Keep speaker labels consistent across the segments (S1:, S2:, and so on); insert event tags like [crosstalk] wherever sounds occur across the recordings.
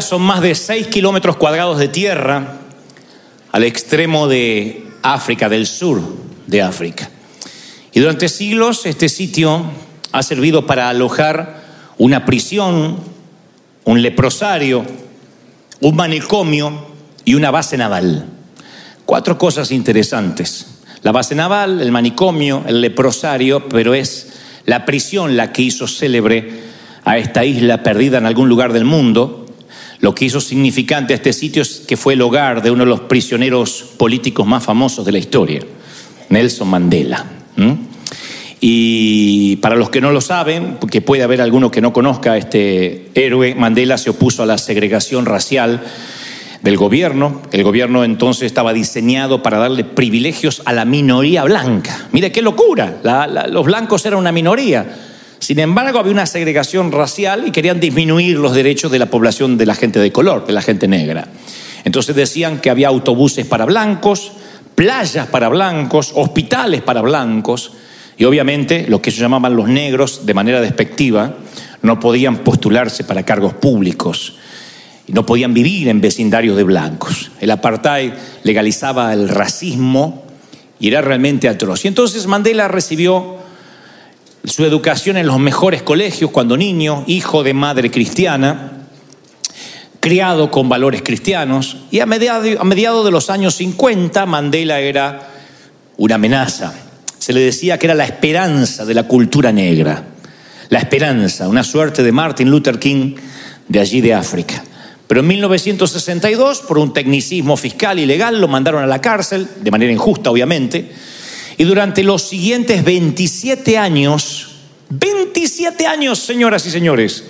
S1: son más de 6 kilómetros cuadrados de tierra al extremo de África, del sur de África. Y durante siglos este sitio ha servido para alojar una prisión, un leprosario, un manicomio y una base naval. Cuatro cosas interesantes. La base naval, el manicomio, el leprosario, pero es la prisión la que hizo célebre a esta isla perdida en algún lugar del mundo. Lo que hizo significante a este sitio es que fue el hogar de uno de los prisioneros políticos más famosos de la historia, Nelson Mandela. Y para los que no lo saben, porque puede haber alguno que no conozca a este héroe, Mandela se opuso a la segregación racial del gobierno. El gobierno entonces estaba diseñado para darle privilegios a la minoría blanca. Mire qué locura, los blancos eran una minoría. Sin embargo, había una segregación racial y querían disminuir los derechos de la población de la gente de color, de la gente negra. Entonces decían que había autobuses para blancos, playas para blancos, hospitales para blancos, y obviamente los que se llamaban los negros, de manera despectiva, no podían postularse para cargos públicos no podían vivir en vecindarios de blancos. El apartheid legalizaba el racismo y era realmente atroz. Y entonces Mandela recibió su educación en los mejores colegios cuando niño, hijo de madre cristiana, criado con valores cristianos, y a mediados de los años 50 Mandela era una amenaza. Se le decía que era la esperanza de la cultura negra, la esperanza, una suerte de Martin Luther King de allí de África. Pero en 1962, por un tecnicismo fiscal y legal, lo mandaron a la cárcel, de manera injusta obviamente, y durante los siguientes 27 años, 27 años, señoras y señores,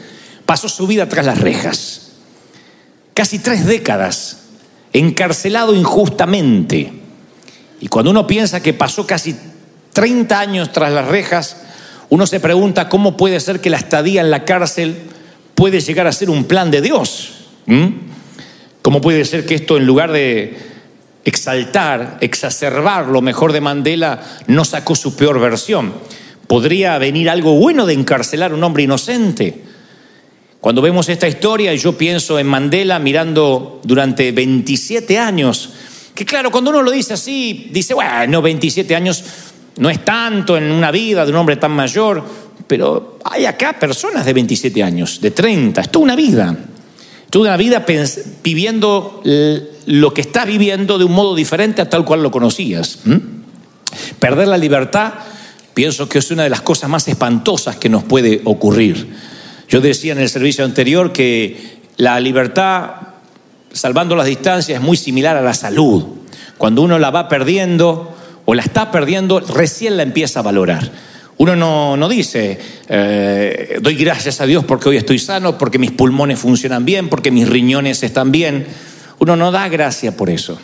S1: pasó su vida tras las rejas. Casi tres décadas, encarcelado injustamente. Y cuando uno piensa que pasó casi 30 años tras las rejas, uno se pregunta cómo puede ser que la estadía en la cárcel puede llegar a ser un plan de Dios. ¿Cómo puede ser que esto en lugar de exaltar, exacerbar lo mejor de Mandela, no sacó su peor versión? ¿Podría venir algo bueno de encarcelar a un hombre inocente? Cuando vemos esta historia yo pienso en Mandela mirando durante 27 años, que claro, cuando uno lo dice así, dice, bueno, 27 años no es tanto en una vida de un hombre tan mayor, pero hay acá personas de 27 años, de 30, es toda una vida. Toda una vida viviendo lo que estás viviendo de un modo diferente a tal cual lo conocías. Perder la libertad, pienso que es una de las cosas más espantosas que nos puede ocurrir. Yo decía en el servicio anterior que la libertad, salvando las distancias, es muy similar a la salud. Cuando uno la va perdiendo o la está perdiendo, recién la empieza a valorar. Uno no, dice, eh, doy gracias a Dios porque hoy estoy sano, porque mis pulmones funcionan bien, porque mis riñones están bien. Uno no da gracia por eso.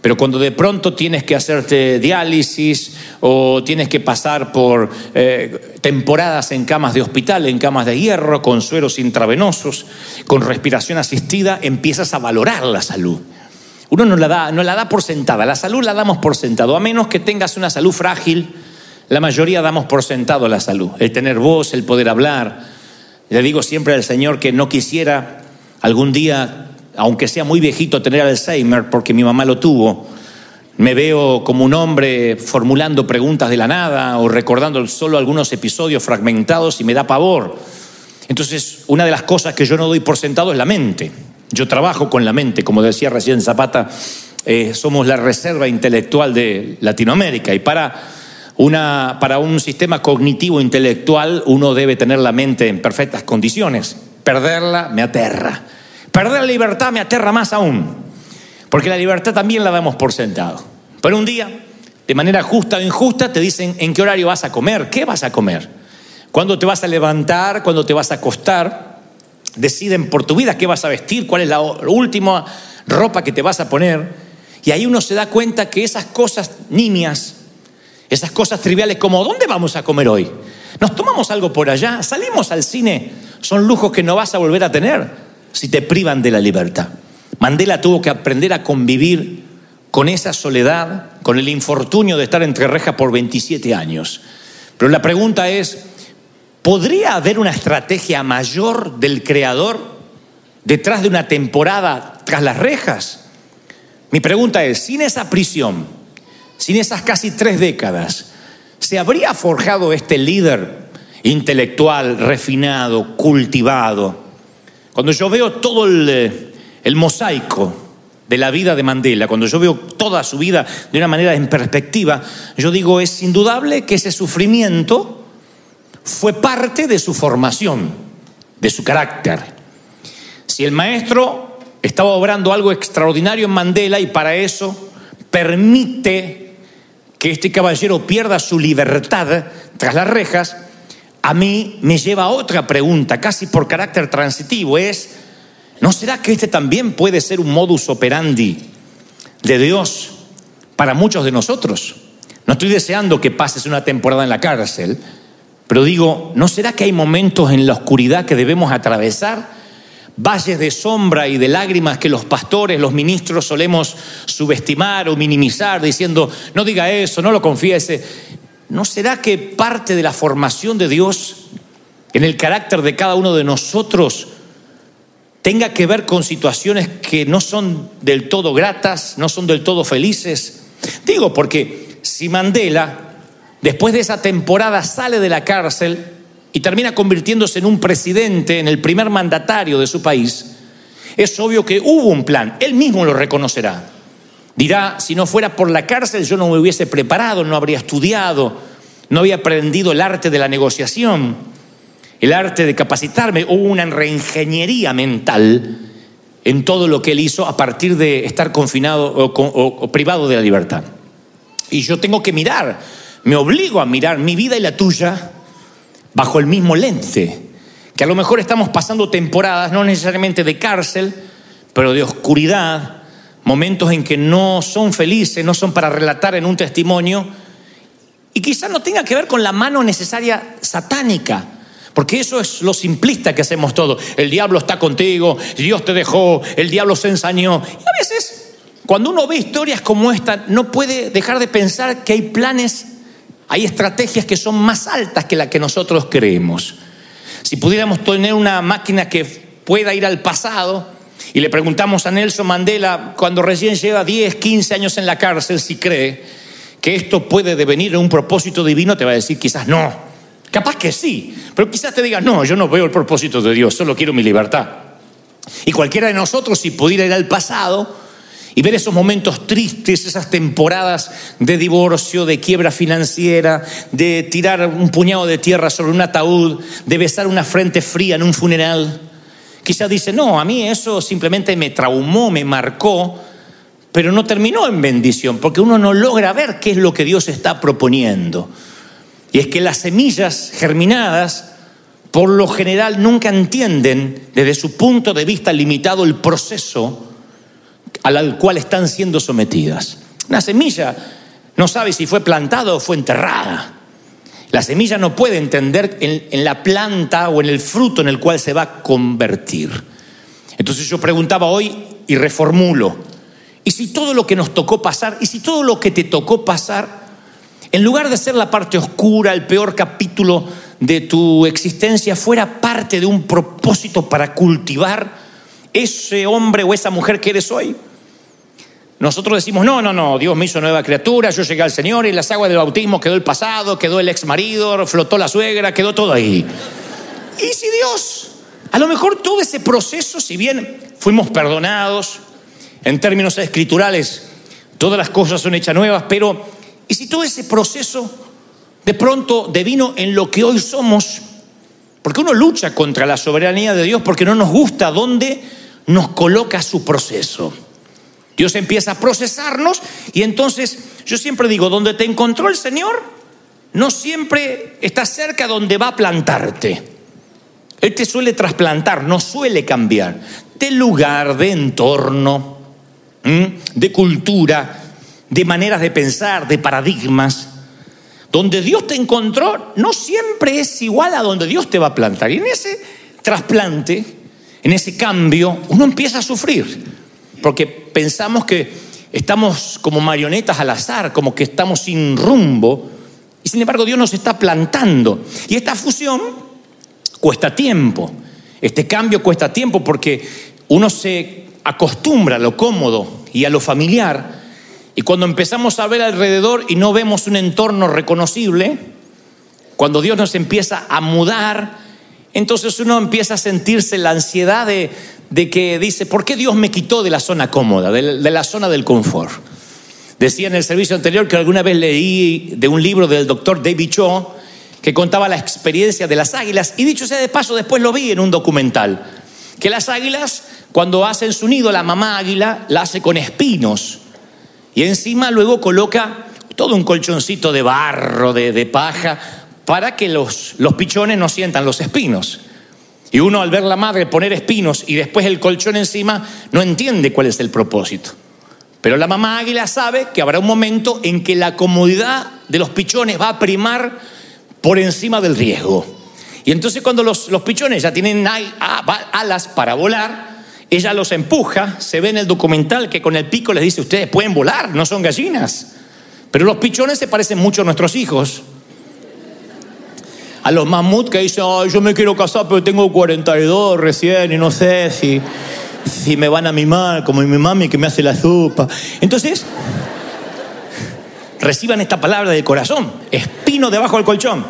S1: Pero cuando de pronto tienes que hacerte diálisis o tienes que pasar por eh, temporadas en camas de hospital, en camas de hierro, con sueros intravenosos, con respiración asistida, empiezas a valorar la salud. Uno no la da, no la da por sentada, la salud la damos por sentado, a menos que tengas una salud frágil, la mayoría damos por sentado la salud, el tener voz, el poder hablar. Le digo siempre al Señor que no quisiera algún día, aunque sea muy viejito, tener Alzheimer, porque mi mamá lo tuvo. Me veo como un hombre formulando preguntas de la nada o recordando solo algunos episodios fragmentados y me da pavor. Entonces, una de las cosas que yo no doy por sentado es la mente. Yo trabajo con la mente, como decía recién Zapata, eh, somos la reserva intelectual de Latinoamérica y para una, para un sistema cognitivo intelectual uno debe tener la mente en perfectas condiciones. Perderla me aterra. Perder la libertad me aterra más aún. Porque la libertad también la damos por sentado. Pero un día, de manera justa o injusta, te dicen en qué horario vas a comer, qué vas a comer, cuándo te vas a levantar, cuándo te vas a acostar. Deciden por tu vida qué vas a vestir, cuál es la última ropa que te vas a poner. Y ahí uno se da cuenta que esas cosas niñas esas cosas triviales como ¿dónde vamos a comer hoy? ¿Nos tomamos algo por allá? ¿Salimos al cine? Son lujos que no vas a volver a tener si te privan de la libertad. Mandela tuvo que aprender a convivir con esa soledad, con el infortunio de estar entre rejas por 27 años. Pero la pregunta es, ¿podría haber una estrategia mayor del creador detrás de una temporada tras las rejas? Mi pregunta es, sin esa prisión, sin esas casi tres décadas, ¿se habría forjado este líder intelectual, refinado, cultivado? Cuando yo veo todo el, el mosaico de la vida de Mandela, cuando yo veo toda su vida de una manera en perspectiva, yo digo, es indudable que ese sufrimiento fue parte de su formación, de su carácter. Si el maestro estaba obrando algo extraordinario en Mandela y para eso permite que este caballero pierda su libertad tras las rejas, a mí me lleva a otra pregunta, casi por carácter transitivo, es, ¿No será que este también puede ser un modus operandi de Dios para muchos de nosotros? No estoy deseando que pases una temporada en la cárcel, pero digo, ¿no será que hay momentos en la oscuridad que debemos atravesar? Valles de sombra y de lágrimas que los pastores, los ministros solemos subestimar o minimizar diciendo, no diga eso, no lo confiese. ¿No será que parte de la formación de Dios en el carácter de cada uno de nosotros tenga que ver con situaciones que no son del todo gratas, no son del todo felices. Digo, porque si Mandela, después de esa temporada, sale de la cárcel y termina convirtiéndose en un presidente, en el primer mandatario de su país, es obvio que hubo un plan, él mismo lo reconocerá. Dirá, si no fuera por la cárcel yo no me hubiese preparado, no habría estudiado, no había aprendido el arte de la negociación el arte de capacitarme, hubo una reingeniería mental en todo lo que él hizo a partir de estar confinado o, privado de la libertad. Y yo tengo que mirar, me obligo a mirar mi vida y la tuya bajo el mismo lente, que a lo mejor estamos pasando temporadas, no necesariamente de cárcel, pero de oscuridad, momentos en que no son felices, no son para relatar en un testimonio, y quizás no tenga que ver con la mano necesaria satánica, porque eso es lo simplista que hacemos todo. El diablo está contigo, Dios te dejó, el diablo se ensañó. Y a veces, cuando uno ve historias como esta, no puede dejar de pensar que hay planes, hay estrategias que son más altas que las que nosotros creemos. Si pudiéramos tener una máquina que pueda ir al pasado y le preguntamos a Nelson Mandela, cuando recién lleva 10, 15 años en la cárcel, si cree que esto puede devenir en un propósito divino, te va a decir quizás no. Capaz que sí, pero quizás te digas, no, yo no veo el propósito de Dios, solo quiero mi libertad. Y cualquiera de nosotros, si pudiera ir al pasado y ver esos momentos tristes, esas temporadas de divorcio, de quiebra financiera, de tirar un puñado de tierra sobre un ataúd, de besar una frente fría en un funeral, quizás dice, no, a mí eso simplemente me traumó, me marcó, pero no terminó en bendición, porque uno no logra ver qué es lo que Dios está proponiendo. Y es que las semillas germinadas, por lo general, nunca entienden desde su punto de vista limitado el proceso al cual están siendo sometidas. Una semilla no sabe si fue plantada o fue enterrada. La semilla no puede entender en, la planta o en el fruto en el cual se va a convertir. Entonces yo preguntaba hoy y reformulo, ¿y si todo lo que nos tocó pasar, y si todo lo que te tocó pasar en lugar de ser la parte oscura, el peor capítulo de tu existencia, fuera parte de un propósito para cultivar ese hombre o esa mujer que eres hoy. Nosotros decimos, no, no, no, Dios me hizo nueva criatura, yo llegué al Señor y las aguas del bautismo quedó el pasado, quedó el ex marido, flotó la suegra, quedó todo ahí. Y si Dios, a lo mejor todo ese proceso, si bien fuimos perdonados, en términos escriturales, todas las cosas son hechas nuevas, pero y si todo ese proceso de pronto devino en lo que hoy somos, porque uno lucha contra la soberanía de Dios porque no nos gusta dónde nos coloca su proceso. Dios empieza a procesarnos y entonces yo siempre digo, donde te encontró el Señor, no siempre está cerca donde va a plantarte. Él te suele trasplantar, no suele cambiar de lugar, de entorno, de cultura, de maneras de pensar, de paradigmas. Donde Dios te encontró no siempre es igual a donde Dios te va a plantar. Y en ese trasplante, en ese cambio, uno empieza a sufrir. Porque pensamos que estamos como marionetas al azar, como que estamos sin rumbo. Y sin embargo Dios nos está plantando. Y esta fusión cuesta tiempo. Este cambio cuesta tiempo porque uno se acostumbra a lo cómodo y a lo familiar. Y cuando empezamos a ver alrededor y no vemos un entorno reconocible, cuando Dios nos empieza a mudar, entonces uno empieza a sentirse la ansiedad de, que dice, ¿por qué Dios me quitó de la zona cómoda, de la, zona del confort? Decía en el servicio anterior que alguna vez leí de un libro del doctor David Cho que contaba la experiencia de las águilas y dicho sea de paso, después lo vi en un documental, que las águilas cuando hacen su nido, la mamá águila la hace con espinos y encima luego coloca todo un colchoncito de barro, de, de paja, para que los pichones no sientan los espinos. Y uno al ver la madre poner espinos y después el colchón encima, no entiende cuál es el propósito. Pero la mamá águila sabe que habrá un momento en que la comodidad de los pichones va a primar por encima del riesgo. Y entonces cuando los, los pichones ya tienen alas para volar, ella los empuja, se ve en el documental que con el pico les dice, ustedes pueden volar, no son gallinas. Pero los pichones se parecen mucho a nuestros hijos a los mamuts que dicen, yo me quiero casar, pero tengo 42 recién y no sé si, si me van a mimar, como mi mami que me hace la sopa. Entonces, reciban esta palabra del corazón, espino debajo del colchón,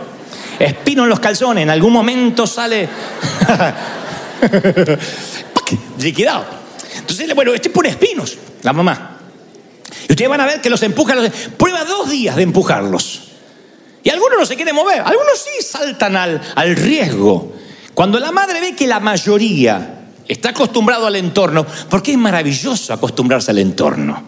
S1: espino en los calzones, en algún momento sale [laughs] liquidado. Entonces, bueno, este pone espinos, la mamá. Y ustedes van a ver que los empuja, prueba dos días de empujarlos. Y algunos no se quieren mover, algunos sí saltan al, al riesgo. Cuando la madre ve que la mayoría está acostumbrado al entorno, porque es maravilloso acostumbrarse al entorno,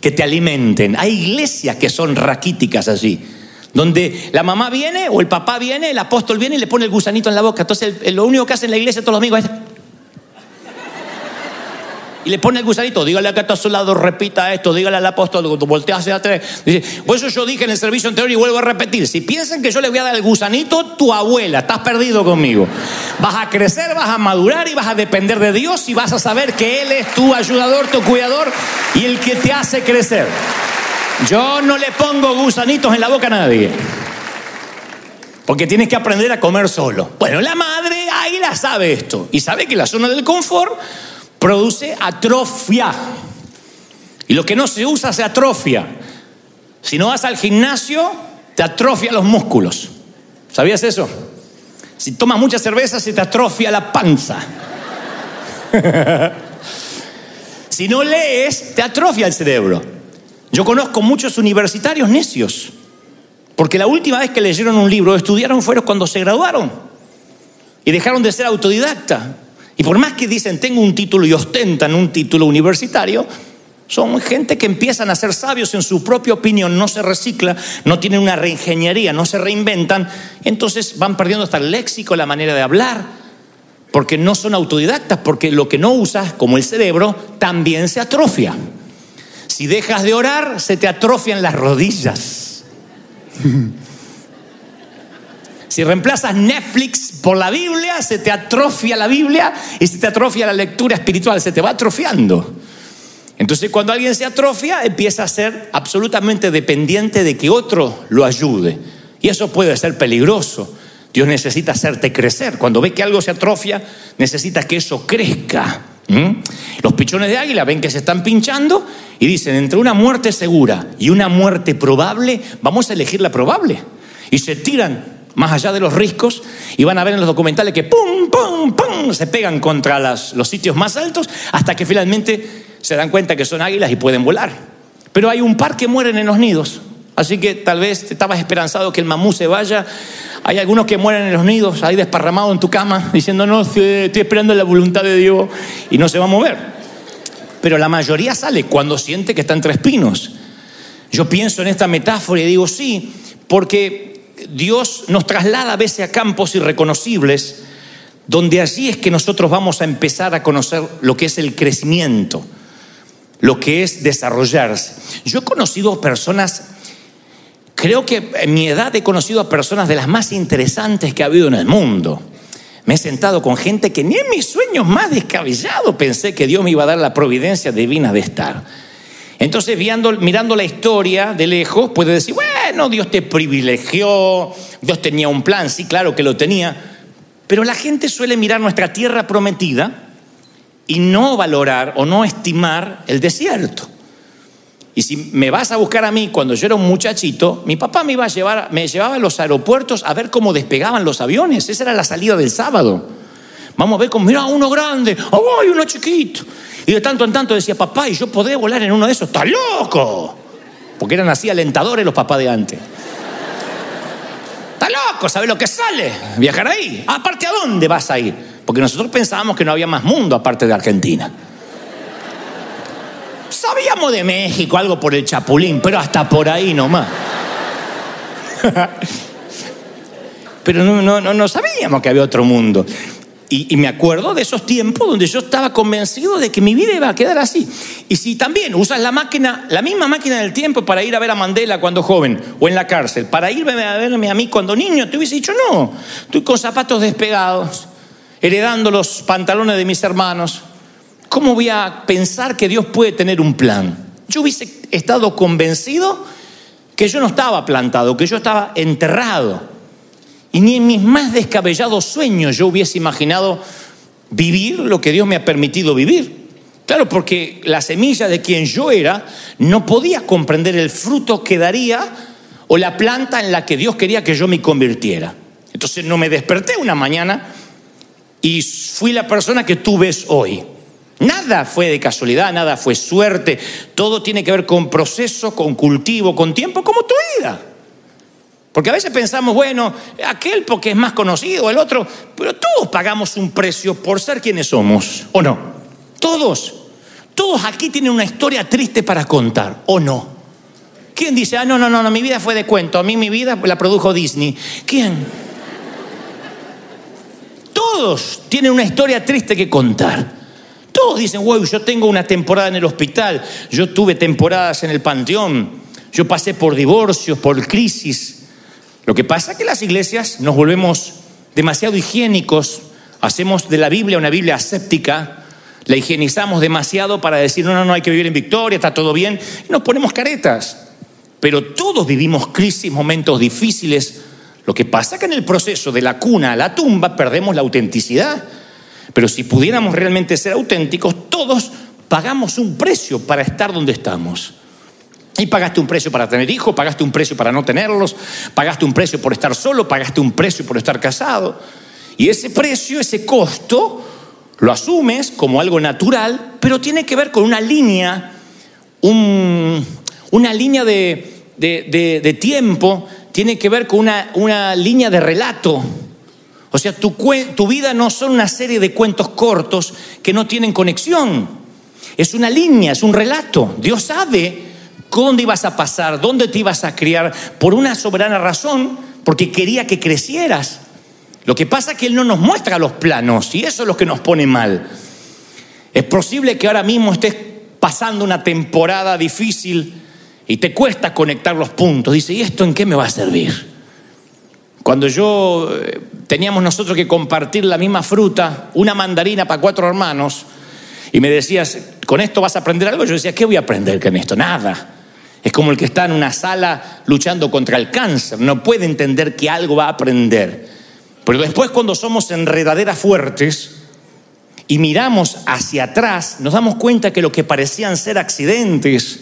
S1: que te alimenten. Hay iglesias que son raquíticas allí, donde la mamá viene o el papá viene, el apóstol viene y le pone el gusanito en la boca. Entonces lo único que hace en la iglesia todos los amigos es y le pone el gusanito, dígale que está a su lado, repita esto, dígale al apóstol, voltea hacia atrás. Dice, por eso yo dije en el servicio anterior y vuelvo a repetir, si piensan que yo le voy a dar el gusanito, tu abuela, estás perdido conmigo. Vas a crecer, vas a madurar y vas a depender de Dios y vas a saber que Él es tu ayudador, tu cuidador y el que te hace crecer. Yo no le pongo gusanitos en la boca a nadie. Porque tienes que aprender a comer solo. Bueno, la madre ahí la sabe esto. Y sabe que la zona del confort produce atrofia. Y lo que no se usa se atrofia. Si no vas al gimnasio, te atrofia los músculos. ¿Sabías eso? Si tomas mucha cerveza, se te atrofia la panza. [laughs] si no lees, te atrofia el cerebro. Yo conozco muchos universitarios necios, porque la última vez que leyeron un libro, estudiaron, fueron cuando se graduaron y dejaron de ser autodidacta. Y por más que dicen tengo un título y ostentan un título universitario, son gente que empiezan a ser sabios en su propia opinión, no se recicla, no tienen una reingeniería, no se reinventan, entonces van perdiendo hasta el léxico, la manera de hablar, porque no son autodidactas, porque lo que no usas, como el cerebro, también se atrofia. Si dejas de orar, se te atrofian las rodillas. [laughs] Si reemplazas Netflix por la Biblia, se te atrofia la Biblia y se te atrofia la lectura espiritual, se te va atrofiando. Entonces cuando alguien se atrofia, empieza a ser absolutamente dependiente de que otro lo ayude. Y eso puede ser peligroso. Dios necesita hacerte crecer. Cuando ve que algo se atrofia, necesita que eso crezca. Los pichones de águila ven que se están pinchando y dicen, entre una muerte segura y una muerte probable, vamos a elegir la probable. Y se tiran más allá de los riscos, y van a ver en los documentales que pum, pum, pum, se pegan contra los sitios más altos hasta que finalmente se dan cuenta que son águilas y pueden volar. Pero hay un par que mueren en los nidos, así que tal vez estabas esperanzado que el mamú se vaya. Hay algunos que mueren en los nidos, ahí desparramados en tu cama, diciendo, no, estoy esperando la voluntad de Dios y no se va a mover. Pero la mayoría sale cuando siente que están tres pinos. Yo pienso en esta metáfora y digo, sí, porque Dios nos traslada a veces a campos irreconocibles, donde allí es que nosotros vamos a empezar a conocer lo que es el crecimiento, lo que es desarrollarse. Yo he conocido personas, creo que en mi edad he conocido a personas de las más interesantes que ha habido en el mundo. Me he sentado con gente que ni en mis sueños más descabellados pensé que Dios me iba a dar la providencia divina de estar. Entonces, mirando la historia de lejos, puede decir, bueno, Dios te privilegió, Dios tenía un plan, sí, claro que lo tenía, Pero la gente suele mirar nuestra tierra prometida y no valorar o no estimar el desierto. Y si me vas a buscar a mí cuando yo era un muchachito, mi papá me iba a llevar, me llevaba a los aeropuertos a ver cómo despegaban los aviones. Esa era la salida del sábado. Vamos a ver cómo, mira, uno grande, oh, uno chiquito. Y de tanto en tanto decía, papá, ¿y yo podré volar en uno de esos? ¡Está loco! Porque eran así alentadores los papás de antes. ¡Está loco! ¿Sabes lo que sale? Viajar ahí. Aparte, ¿a dónde vas a ir? Porque nosotros pensábamos que no había más mundo aparte de Argentina. Sabíamos de México, algo por el Chapulín, pero hasta por ahí nomás. [laughs] pero no, no, no sabíamos que había otro mundo. Y, me acuerdo de esos tiempos donde yo estaba convencido de que mi vida iba a quedar así. Y si también usas la máquina, la misma máquina del tiempo para ir a ver a Mandela cuando joven o en la cárcel, para irme a verme a mí cuando niño, te hubiese dicho no. Estoy con zapatos despegados, heredando los pantalones de mis hermanos. ¿Cómo voy a pensar que Dios puede tener un plan? Yo hubiese estado convencido que yo no estaba plantado, que yo estaba enterrado y ni en mis más descabellados sueños yo hubiese imaginado vivir lo que Dios me ha permitido vivir. Claro, porque la semilla de quien yo era no podía comprender el fruto que daría o la planta en la que Dios quería que yo me convirtiera. Entonces no me desperté una mañana y fui la persona que tú ves hoy. Nada fue de casualidad, nada fue suerte, todo tiene que ver con proceso, con cultivo, con tiempo, como tu vida. Porque a veces pensamos, bueno, aquel porque es más conocido, el otro, pero todos pagamos un precio por ser quienes somos, ¿o no? Todos. Todos aquí tienen una historia triste para contar, ¿o no? ¿Quién dice, ah, no, no, no, no, mi vida fue de cuento, a mí mi vida la produjo Disney? ¿Quién? Todos tienen una historia triste que contar. Todos dicen, wow, yo tengo una temporada en el hospital, yo tuve temporadas en el panteón, yo pasé por divorcios, por crisis, lo que pasa es que las iglesias nos volvemos demasiado higiénicos, hacemos de la Biblia una Biblia aséptica, la higienizamos demasiado para decir, no, no, no, hay que vivir en victoria, está todo bien, y nos ponemos caretas. Pero todos vivimos crisis, momentos difíciles. Lo que pasa es que en el proceso de la cuna a la tumba perdemos la autenticidad. Pero si pudiéramos realmente ser auténticos, todos pagamos un precio para estar donde estamos. Y pagaste un precio para tener hijos, pagaste un precio para no tenerlos, pagaste un precio por estar solo, pagaste un precio por estar casado. Y ese precio, ese costo, lo asumes como algo natural, pero tiene que ver con una línea, una línea de, tiempo, tiene que ver con una, línea de relato. O sea, tu, tu vida no son una serie de cuentos cortos que no tienen conexión. Es una línea, es un relato. Dios sabe dónde ibas a pasar, dónde te ibas a criar, por una soberana razón, porque quería que crecieras. Lo que pasa es que Él no nos muestra los planos y eso es lo que nos pone mal. Es posible que ahora mismo estés pasando una temporada difícil y te cuesta conectar los puntos. Dice, ¿y esto en qué me va a servir? Cuando yo eh, teníamos nosotros que compartir la misma fruta, una mandarina para cuatro hermanos, y me decías, ¿con esto vas a aprender algo? Yo decía, ¿qué voy a aprender con esto? Nada. Es como el que está en una sala luchando contra el cáncer, no puede entender que algo va a aprender. Pero después cuando somos enredaderas fuertes y miramos hacia atrás, nos damos cuenta que lo que parecían ser accidentes,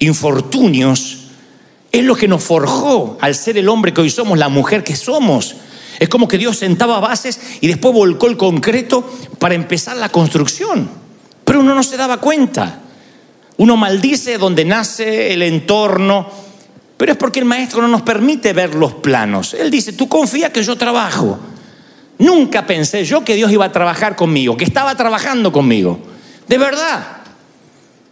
S1: infortunios, es lo que nos forjó al ser el hombre que hoy somos, la mujer que somos. Es como que Dios sentaba bases y después volcó el concreto para empezar la construcción. Pero uno no se daba cuenta. Uno maldice donde nace el entorno, pero es porque el maestro no nos permite ver los planos. Él dice, tú confía que yo trabajo. Nunca pensé yo que Dios iba a trabajar conmigo, que estaba trabajando conmigo. De verdad.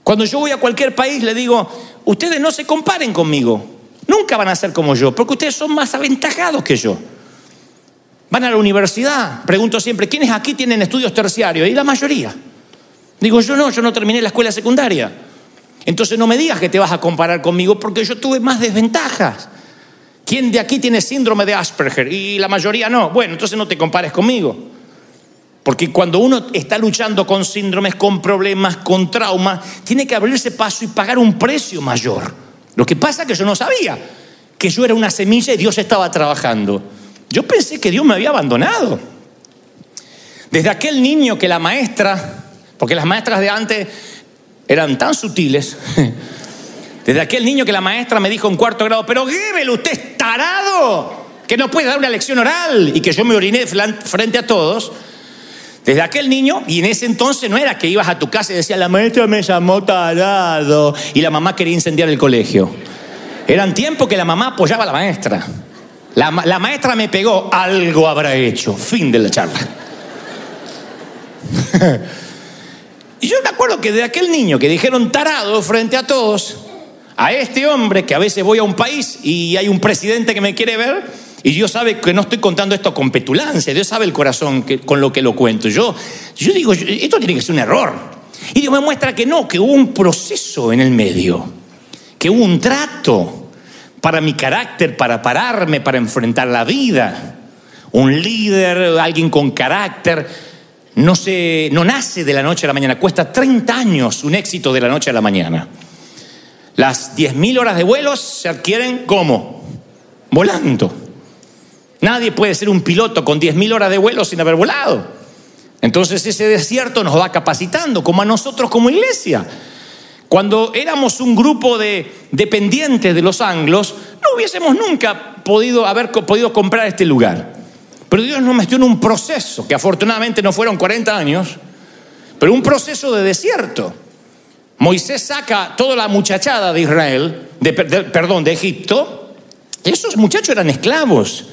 S1: Cuando yo voy a cualquier país le digo, ustedes no se comparen conmigo. Nunca van a ser como yo, porque ustedes son más aventajados que yo. Van a la universidad. Pregunto siempre, ¿quiénes aquí tienen estudios terciarios? Y la mayoría. Digo, yo no, yo no terminé la escuela secundaria. Entonces no me digas que te vas a comparar conmigo porque yo tuve más desventajas. ¿Quién de aquí tiene síndrome de Asperger? Y la mayoría no. Bueno, entonces no te compares conmigo. Porque cuando uno está luchando con síndromes, con problemas, con traumas, tiene que abrirse paso y pagar un precio mayor. Lo que pasa es que yo no sabía que yo era una semilla y Dios estaba trabajando. Yo pensé que Dios me había abandonado. Desde aquel niño que la maestra, porque las maestras de antes eran tan sutiles, [laughs] desde aquel niño que la maestra me dijo en cuarto grado, pero Gebel, usted es tarado, que no puede dar una lección oral y que yo me oriné frente a todos. Desde aquel niño, y en ese entonces no era que ibas a tu casa y decías, la maestra me llamó tarado, y la mamá quería incendiar el colegio. Eran tiempos que la mamá apoyaba a la maestra. La, la maestra me pegó, algo habrá hecho. Fin de la charla. [laughs] y yo me acuerdo que de aquel niño que dijeron tarado frente a todos, a este hombre que a veces voy a un país y hay un presidente que me quiere ver, y Dios sabe que no estoy contando esto con petulancia, Dios sabe el corazón con lo que lo cuento. Yo, yo digo, esto tiene que ser un error. Y Dios me muestra que no, que hubo un proceso en el medio, que hubo un trato para mi carácter, para pararme, para enfrentar la vida. Un líder, alguien con carácter, no, se, no nace de la noche a la mañana, cuesta 30 años un éxito de la noche a la mañana. Las 10.000 horas de vuelos se adquieren ¿cómo? Volando. Nadie puede ser un piloto con 10.000 horas de vuelo sin haber volado. Entonces ese desierto nos va capacitando, como a nosotros como iglesia. Cuando éramos un grupo de dependientes de los anglos, no hubiésemos nunca podido haber podido comprar este lugar. Pero Dios nos metió en un proceso, que afortunadamente no fueron 40 años, pero un proceso de desierto. Moisés saca toda la muchachada de Israel, de, perdón, de Egipto. Esos muchachos eran esclavos.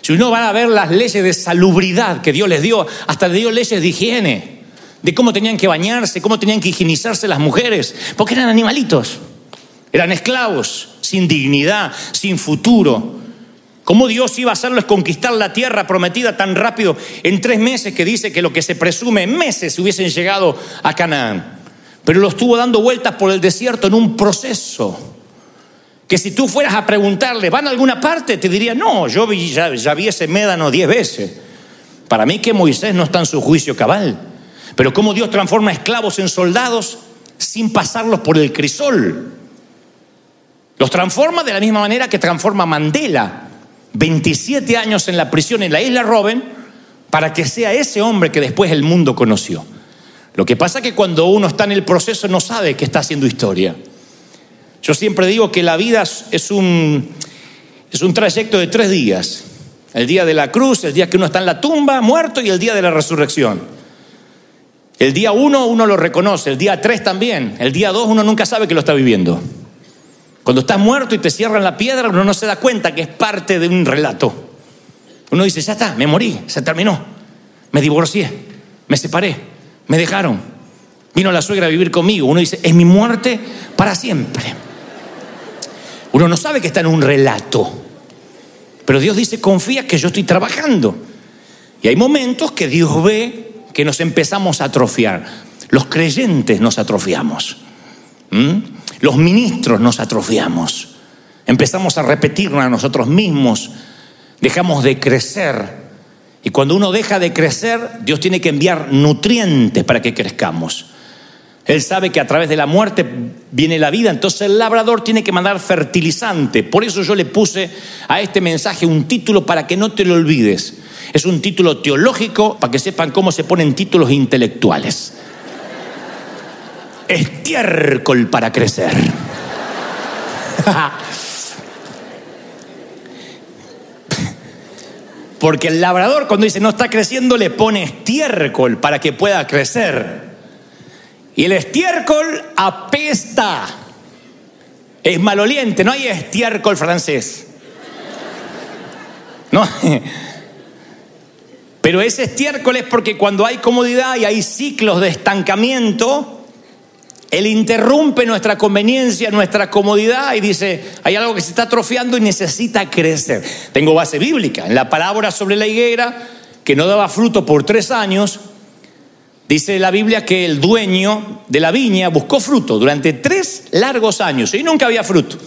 S1: Si uno va a ver las leyes de salubridad que Dios les dio, hasta dio leyes de higiene, de cómo tenían que bañarse, cómo tenían que higienizarse las mujeres, porque eran animalitos, eran esclavos, sin dignidad, sin futuro. ¿Cómo Dios iba a hacerles conquistar la tierra prometida tan rápido en tres meses que dice que lo que se presume en meses hubiesen llegado a Canaán? Pero lo estuvo dando vueltas por el desierto en un proceso que si tú fueras a preguntarle, ¿van a alguna parte? Te diría, no, yo ya, vi ese médano diez veces. Para mí que Moisés no está en su juicio cabal. Pero cómo Dios transforma esclavos en soldados sin pasarlos por el crisol. Los transforma de la misma manera que transforma Mandela. 27 años en la prisión en la isla Robben para que sea ese hombre que después el mundo conoció. Lo que pasa es que cuando uno está en el proceso no sabe que está haciendo historia. Yo siempre digo que la vida es un, es un trayecto de tres días. El día de la cruz, el día que uno está en la tumba, muerto, y el día de la resurrección. El día uno uno lo reconoce, el día tres también, el día dos uno nunca sabe que lo está viviendo. Cuando estás muerto y te cierran la piedra, uno no se da cuenta que es parte de un relato. Uno dice, ya está, me morí, se terminó, me divorcié, me separé, me dejaron, vino la suegra a vivir conmigo. Uno dice, es mi muerte para siempre. Uno no sabe que está en un relato. Pero Dios dice, confía que yo estoy trabajando. Y hay momentos que Dios ve que nos empezamos a atrofiar. Los creyentes nos atrofiamos. Los ministros nos atrofiamos. Empezamos a repetirnos a nosotros mismos. Dejamos de crecer. Y cuando uno deja de crecer, Dios tiene que enviar nutrientes para que crezcamos. Él sabe que a través de la muerte viene la vida, entonces el labrador tiene que mandar fertilizante. Por eso yo le puse a este mensaje un título para que no te lo olvides. Es un título teológico para que sepan cómo se ponen títulos intelectuales. Estiércol para crecer. Porque el labrador cuando dice no está creciendo le pone estiércol para que pueda crecer. Y el estiércol apesta. Es maloliente, no hay estiércol francés. No. Pero ese estiércol es porque cuando hay comodidad y hay ciclos de estancamiento, él interrumpe nuestra conveniencia, nuestra comodidad y dice, hay algo que se está atrofiando y necesita crecer. Tengo base bíblica. En la palabra sobre la higuera, que no daba fruto por tres años, Dice la Biblia que el dueño de la viña buscó fruto durante tres largos años y nunca había fruto.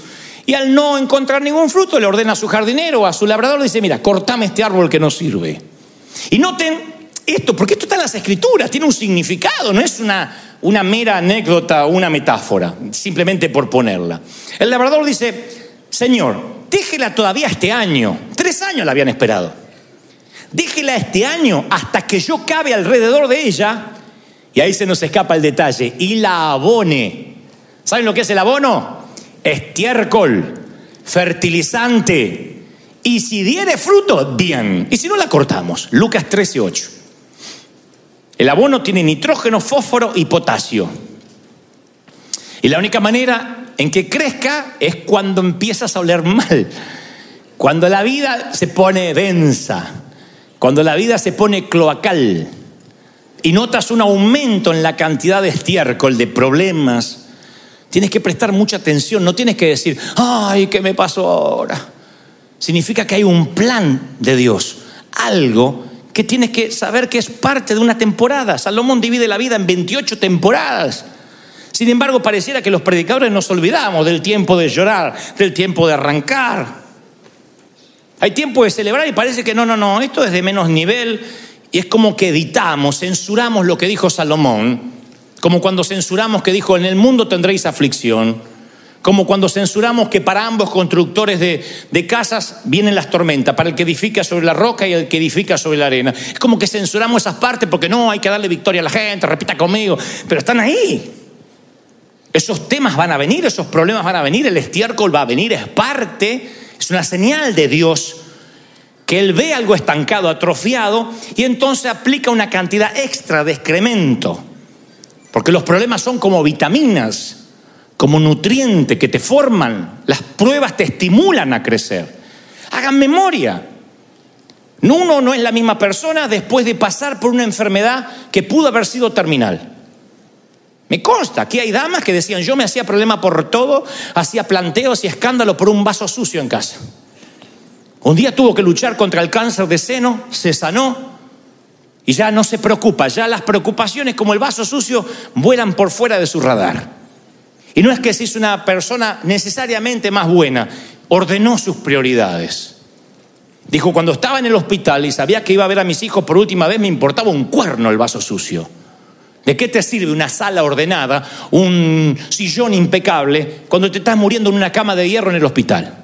S1: Y al no encontrar ningún fruto, le ordena a su jardinero, a su labrador, dice, mira, cortame este árbol que no sirve. Y noten esto, porque esto está en las escrituras, tiene un significado, no es una, una mera anécdota o una metáfora, simplemente por ponerla. El labrador dice, Señor, déjela todavía este año. Tres años la habían esperado. déjela este año hasta que yo cabe alrededor de ella. Y ahí se nos escapa el detalle. Y la abone. ¿Saben lo que es el abono? Estiércol, fertilizante. Y si diere fruto, bien. Y si no, la cortamos. Lucas 13, 8. El abono tiene nitrógeno, fósforo y potasio. Y la única manera en que crezca es cuando empiezas a oler mal. Cuando la vida se pone densa. Cuando la vida se pone cloacal. Y notas un aumento en la cantidad de estiércol, de problemas. Tienes que prestar mucha atención. No tienes que decir, ay, ¿qué me pasó ahora? Significa que hay un plan de Dios. Algo que tienes que saber que es parte de una temporada. Salomón divide la vida en 28 temporadas. Sin embargo, pareciera que los predicadores nos olvidamos del tiempo de llorar, del tiempo de arrancar. Hay tiempo de celebrar y parece que no, no, no, esto es de menos nivel y es como que editamos, censuramos lo que dijo Salomón, como cuando censuramos que dijo, en el mundo tendréis aflicción, como cuando censuramos que para ambos constructores de, de, casas vienen las tormentas, para el que edifica sobre la roca y el que edifica sobre la arena. Es como que censuramos esas partes porque no, hay que darle victoria a la gente, repita conmigo, pero están ahí. Esos temas van a venir, esos problemas van a venir, el estiércol va a venir, es parte, es una señal de Dios que Él ve algo estancado, atrofiado, y entonces aplica una cantidad extra de excremento. Porque los problemas son como vitaminas, como nutrientes que te forman. Las pruebas te estimulan a crecer. Hagan memoria. Uno no es la misma persona después de pasar por una enfermedad que pudo haber sido terminal. Me consta, aquí hay damas que decían, yo me hacía problema por todo, hacía planteos y escándalo por un vaso sucio en casa. Un día tuvo que luchar contra el cáncer de seno, se sanó y ya no se preocupa, ya las preocupaciones como el vaso sucio vuelan por fuera de su radar. Y no es que se hizo una persona necesariamente más buena, ordenó sus prioridades. Dijo, cuando estaba en el hospital y sabía que iba a ver a mis hijos por última vez, me importaba un cuerno el vaso sucio. ¿De qué te sirve una sala ordenada, un sillón impecable, cuando te estás muriendo en una cama de hierro en el hospital?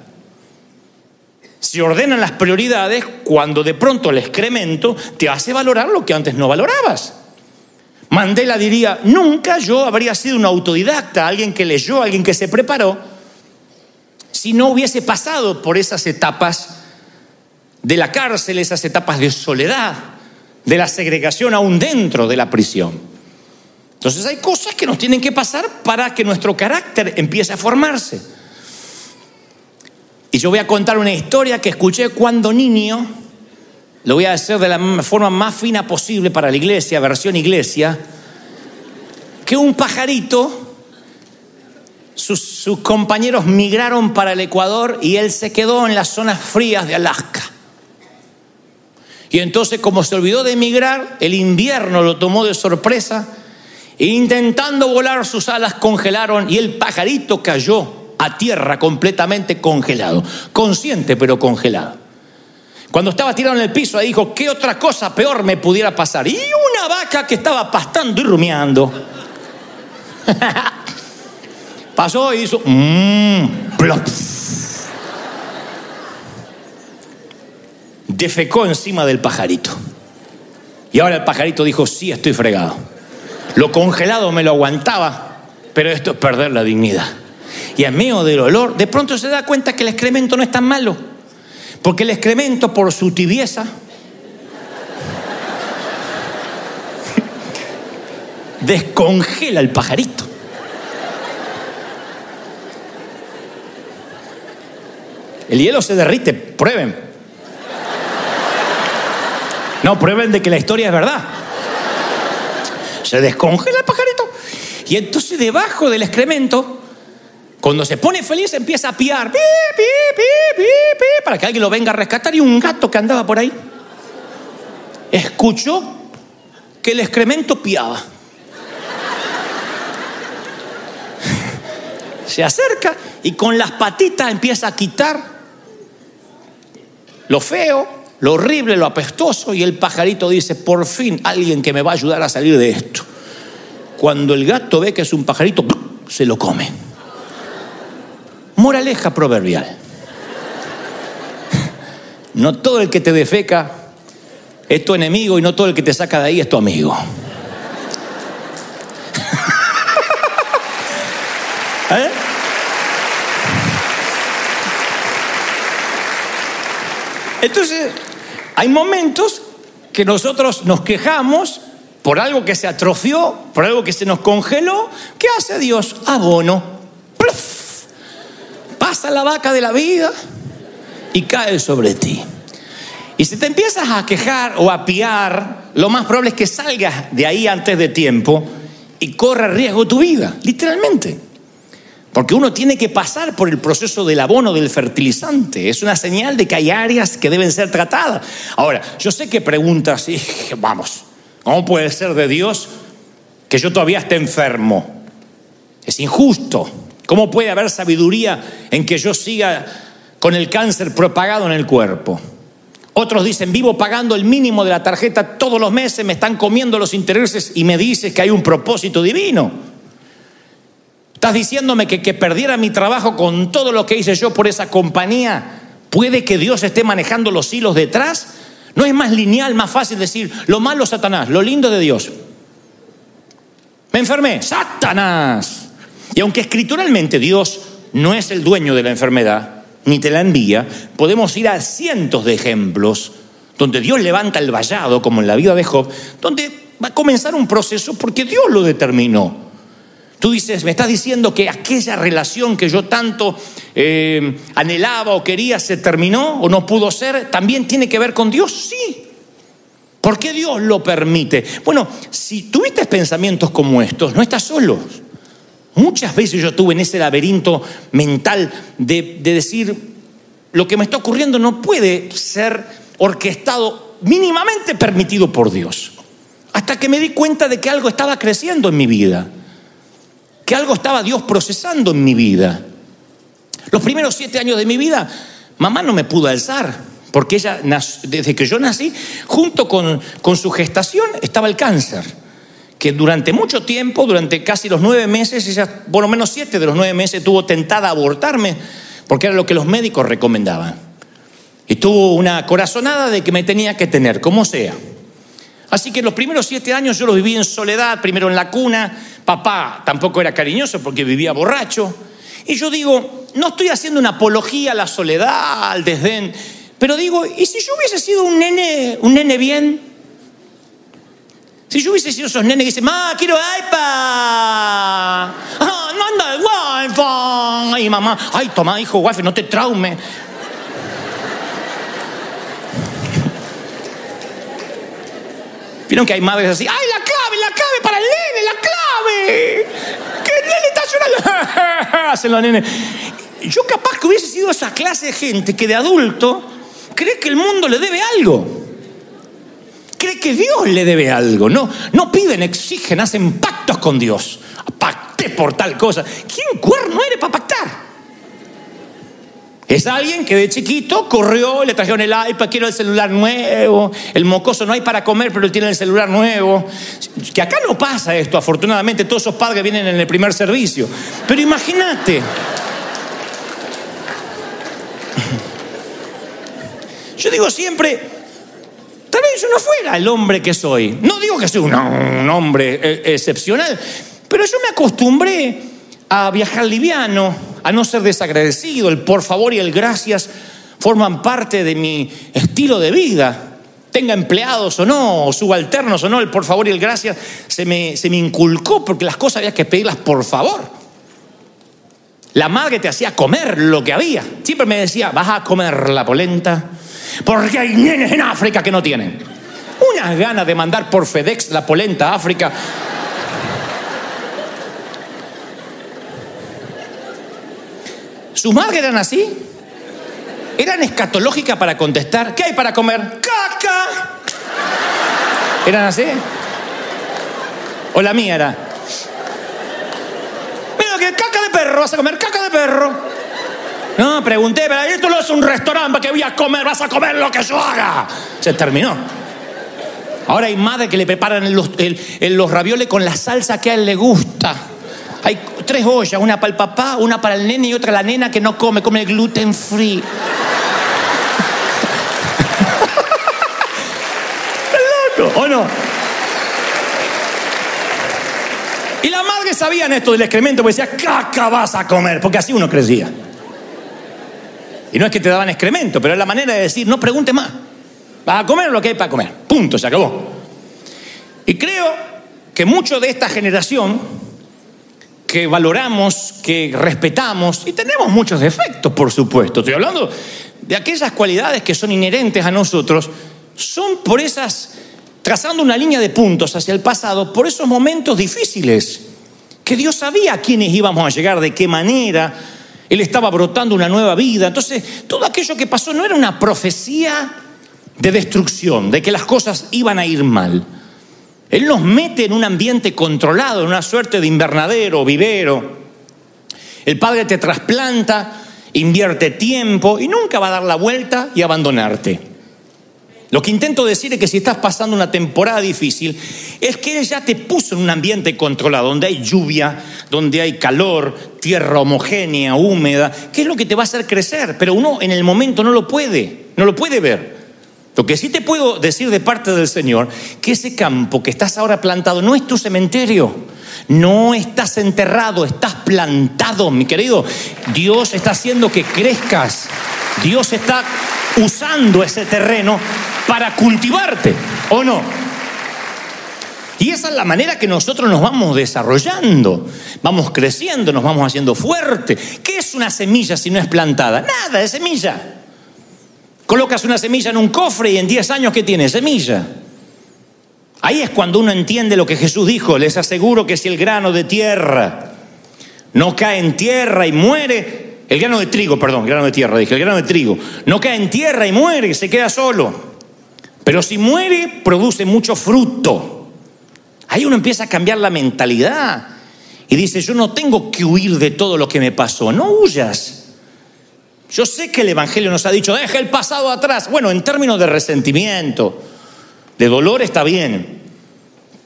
S1: Se ordenan las prioridades cuando de pronto el excremento te hace valorar lo que antes no valorabas. Mandela diría, nunca yo habría sido un autodidacta, alguien que leyó, alguien que se preparó, si no hubiese pasado por esas etapas de la cárcel, esas etapas de soledad, de la segregación aún dentro de la prisión. Entonces hay cosas que nos tienen que pasar para que nuestro carácter empiece a formarse. Y yo voy a contar una historia que escuché cuando niño, lo voy a hacer de la forma más fina posible para la iglesia, versión iglesia, que un pajarito, sus, compañeros migraron para el Ecuador y él se quedó en las zonas frías de Alaska. Y entonces como se olvidó de emigrar, el invierno lo tomó de sorpresa Intentando volar sus alas congelaron y el pajarito cayó a tierra completamente congelado, consciente pero congelado. Cuando estaba tirado en el piso, dijo, ¿qué otra cosa peor me pudiera pasar? Y una vaca que estaba pastando y rumiando. [laughs] Pasó y hizo, mmm. Defecó encima del pajarito. Y ahora el pajarito dijo, sí, estoy fregado. Lo congelado me lo aguantaba, pero esto es perder la dignidad. Y en medio del olor, de pronto se da cuenta que el excremento no es tan malo. Porque el excremento, por su tibieza, descongela el pajarito. El hielo se derrite, prueben. No, prueben de que la historia es verdad se descongela el pajarito. Y entonces debajo del excremento, cuando se pone feliz, empieza a piar, pi, pi, pi, para que alguien lo venga a rescatar. Y un gato que andaba por ahí escuchó que el excremento piaba. [laughs] Se acerca y con las patitas empieza a quitar lo feo, lo horrible, lo apestoso, y el pajarito dice, por fin alguien que me va a ayudar a salir de esto. Cuando el gato ve que es un pajarito, se lo come. Moraleja proverbial. No todo el que te defeca es tu enemigo y no todo el que te saca de ahí es tu amigo. [laughs] ¿Eh? Entonces, hay momentos que nosotros nos quejamos por algo que se atrofió, por algo que se nos congeló. ¿Qué hace Dios? Abono. La vaca de la vida y cae sobre ti. Y si te empiezas a quejar o a piar, lo más probable es que salgas de ahí antes de tiempo y corra riesgo tu vida, literalmente. Porque uno tiene que pasar por el proceso del abono del fertilizante. Es una señal de que hay áreas que deben ser tratadas. Ahora, yo sé que preguntas, y, vamos, ¿cómo puede ser de Dios que yo todavía esté enfermo? Es injusto. ¿Cómo puede haber sabiduría en que yo siga con el cáncer propagado en el cuerpo? Otros dicen, vivo pagando el mínimo de la tarjeta todos los meses, me están comiendo los intereses y me dices que hay un propósito divino. ¿Estás diciéndome que, que perdiera mi trabajo con todo lo que hice yo por esa compañía? ¿Puede que Dios esté manejando los hilos detrás? ¿No es más lineal, más fácil decir lo malo Satanás, lo lindo de Dios? Me enfermé, Satanás. Y aunque escrituralmente Dios no es el dueño de la enfermedad, ni te la envía, podemos ir a cientos de ejemplos donde Dios levanta el vallado, como en la vida de Job, donde va a comenzar un proceso porque Dios lo determinó. Tú dices, me estás diciendo que aquella relación que yo tanto eh, anhelaba o quería se terminó o no pudo ser, también tiene que ver con Dios. Sí. ¿Por qué Dios lo permite? Bueno, si tuviste pensamientos como estos, no estás solo. Muchas veces yo estuve en ese laberinto mental de, de decir, lo que me está ocurriendo no puede ser orquestado mínimamente permitido por Dios. Hasta que me di cuenta de que algo estaba creciendo en mi vida que algo estaba Dios procesando en mi vida. Los primeros siete años de mi vida, mamá no me pudo alzar, porque ella, desde que yo nací, junto con, con su gestación, estaba el cáncer que durante mucho tiempo, durante casi los nueve meses, ella, por lo menos siete de los nueve meses, tuvo tentada a abortarme, porque era lo que los médicos recomendaban. Y tuvo una corazonada de que me tenía que tener, como sea. Así que los primeros siete años yo los viví en soledad, primero en la cuna, papá tampoco era cariñoso porque vivía borracho. Y yo digo, no estoy haciendo una apología a la soledad, al desdén, pero digo, ¿y si yo hubiese sido un nene, un nene bien? Si yo hubiese sido esos nenes que dicen, ma, quiero iPad. Ah, no anda el wifi. Ay, mamá, ay, toma, hijo, wifi, no te traume. Vieron que hay madres así, ¡ay, la clave, la clave para el nene, la clave! ¡Que el nene está llorando! [laughs] Hacen los nenes. Yo capaz que hubiese sido esa clase de gente que de adulto cree que el mundo le debe algo. Cree que Dios le debe algo. No, no piden, exigen, hacen pactos con Dios. Pacté por tal cosa. ¿Quién cuerno eres para pactar? Es alguien que de chiquito corrió, le trajeron el iPad, quiero el celular nuevo, el mocoso no hay para comer, pero tiene el celular nuevo. Que acá no pasa esto, afortunadamente todos esos padres vienen en el primer servicio. Pero imagínate. Yo digo siempre, yo no fuera el hombre que soy. No digo que soy un, hombre eh, excepcional, pero yo me acostumbré a viajar liviano, a no ser desagradecido. El por favor y el gracias forman parte de mi estilo de vida. Tenga empleados o no, subalternos o no, el por favor y el gracias se me, se me inculcó porque las cosas había que pedirlas por favor. La madre te hacía comer lo que había. Siempre me decía, vas a comer la polenta, porque hay nenes en África que no tienen. Unas ganas de mandar por FedEx la polenta a África. ¿Sus madres eran así? ¿Eran escatológicas para contestar? ¿Qué hay para comer? ¡Caca! ¿Eran así? ¿O la mía era? Mira, que caca de perro, vas a comer caca de perro. No, pregunté, pero esto no es un restaurante que voy a comer, vas a comer lo que yo haga. Se terminó. Ahora hay madres que le preparan los, los ravioles con la salsa que a él le gusta. Hay tres ollas, una para el papá, una para el nene y otra la nena que no come, come gluten free. [laughs] ¿O no? Y las madres sabían esto del excremento, porque decía, caca vas a comer, porque así uno crecía. Y no es que te daban excremento, pero es la manera de decir, no preguntes más. Vas a comer lo que hay para comer. Punto, se acabó. Y creo que mucho de esta generación que valoramos, que respetamos, y tenemos muchos defectos, por supuesto. Estoy hablando de aquellas cualidades que son inherentes a nosotros, son por esas, trazando una línea de puntos hacia el pasado, por esos momentos difíciles, que Dios sabía a quiénes íbamos a llegar, de qué manera, Él estaba brotando una nueva vida. Entonces, todo aquello que pasó no era una profecía de destrucción, de que las cosas iban a ir mal. Él nos mete en un ambiente controlado, en una suerte de invernadero, vivero. El Padre te trasplanta, invierte tiempo y nunca va a dar la vuelta y abandonarte. Lo que intento decir es que si estás pasando una temporada difícil, es que Él ya te puso en un ambiente controlado, donde hay lluvia, donde hay calor, tierra homogénea, húmeda, que es lo que te va a hacer crecer, pero uno en el momento no lo puede, no lo puede ver. Lo que sí te puedo decir de parte del Señor, que ese campo que estás ahora plantado no es tu cementerio, no estás enterrado, estás plantado, mi querido. Dios está haciendo que crezcas, Dios está usando ese terreno para cultivarte, ¿o no? Y esa es la manera que nosotros nos vamos desarrollando, vamos creciendo, nos vamos haciendo fuerte. ¿Qué es una semilla si no es plantada? Nada, es semilla. Colocas una semilla en un cofre y en 10 años, ¿qué tiene? Semilla. Ahí es cuando uno entiende lo que Jesús dijo. Les aseguro que si el grano de tierra no cae en tierra y muere, el grano de trigo, perdón, grano de tierra, dije, el grano de trigo, no cae en tierra y muere, se queda solo. Pero si muere, produce mucho fruto. Ahí uno empieza a cambiar la mentalidad y dice, yo no tengo que huir de todo lo que me pasó, no huyas. Yo sé que el Evangelio nos ha dicho, deja el pasado atrás. Bueno, en términos de resentimiento, de dolor está bien.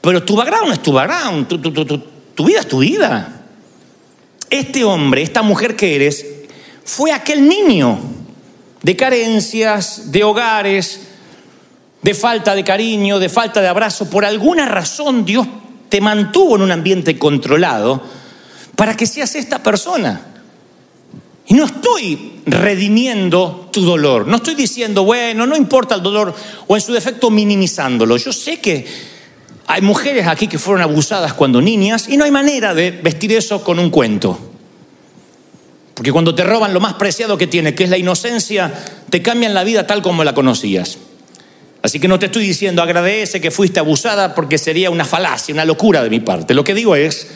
S1: Pero tu background es tu background, tu, tu, vida es tu vida. Este hombre, esta mujer que eres, fue aquel niño de carencias, de hogares, de falta de cariño, de falta de abrazo. Por alguna razón Dios te mantuvo en un ambiente controlado para que seas esta persona. Y no estoy redimiendo tu dolor, no estoy diciendo, bueno, no importa el dolor o en su defecto minimizándolo. Yo sé que hay mujeres aquí que fueron abusadas cuando niñas y no hay manera de vestir eso con un cuento. Porque cuando te roban lo más preciado que tiene, que es la inocencia, te cambian la vida tal como la conocías. Así que no te estoy diciendo agradece que fuiste abusada porque sería una falacia, una locura de mi parte. Lo que digo es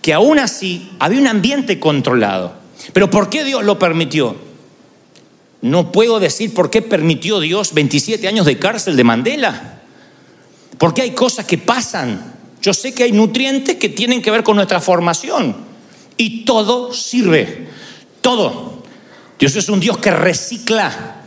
S1: que aún así había un ambiente controlado. Pero ¿por qué Dios lo permitió? No puedo decir por qué permitió Dios 27 años de cárcel de Mandela. Porque hay cosas que pasan. Yo sé que hay nutrientes que tienen que ver con nuestra formación. Y todo sirve. Todo. Dios es un Dios que recicla.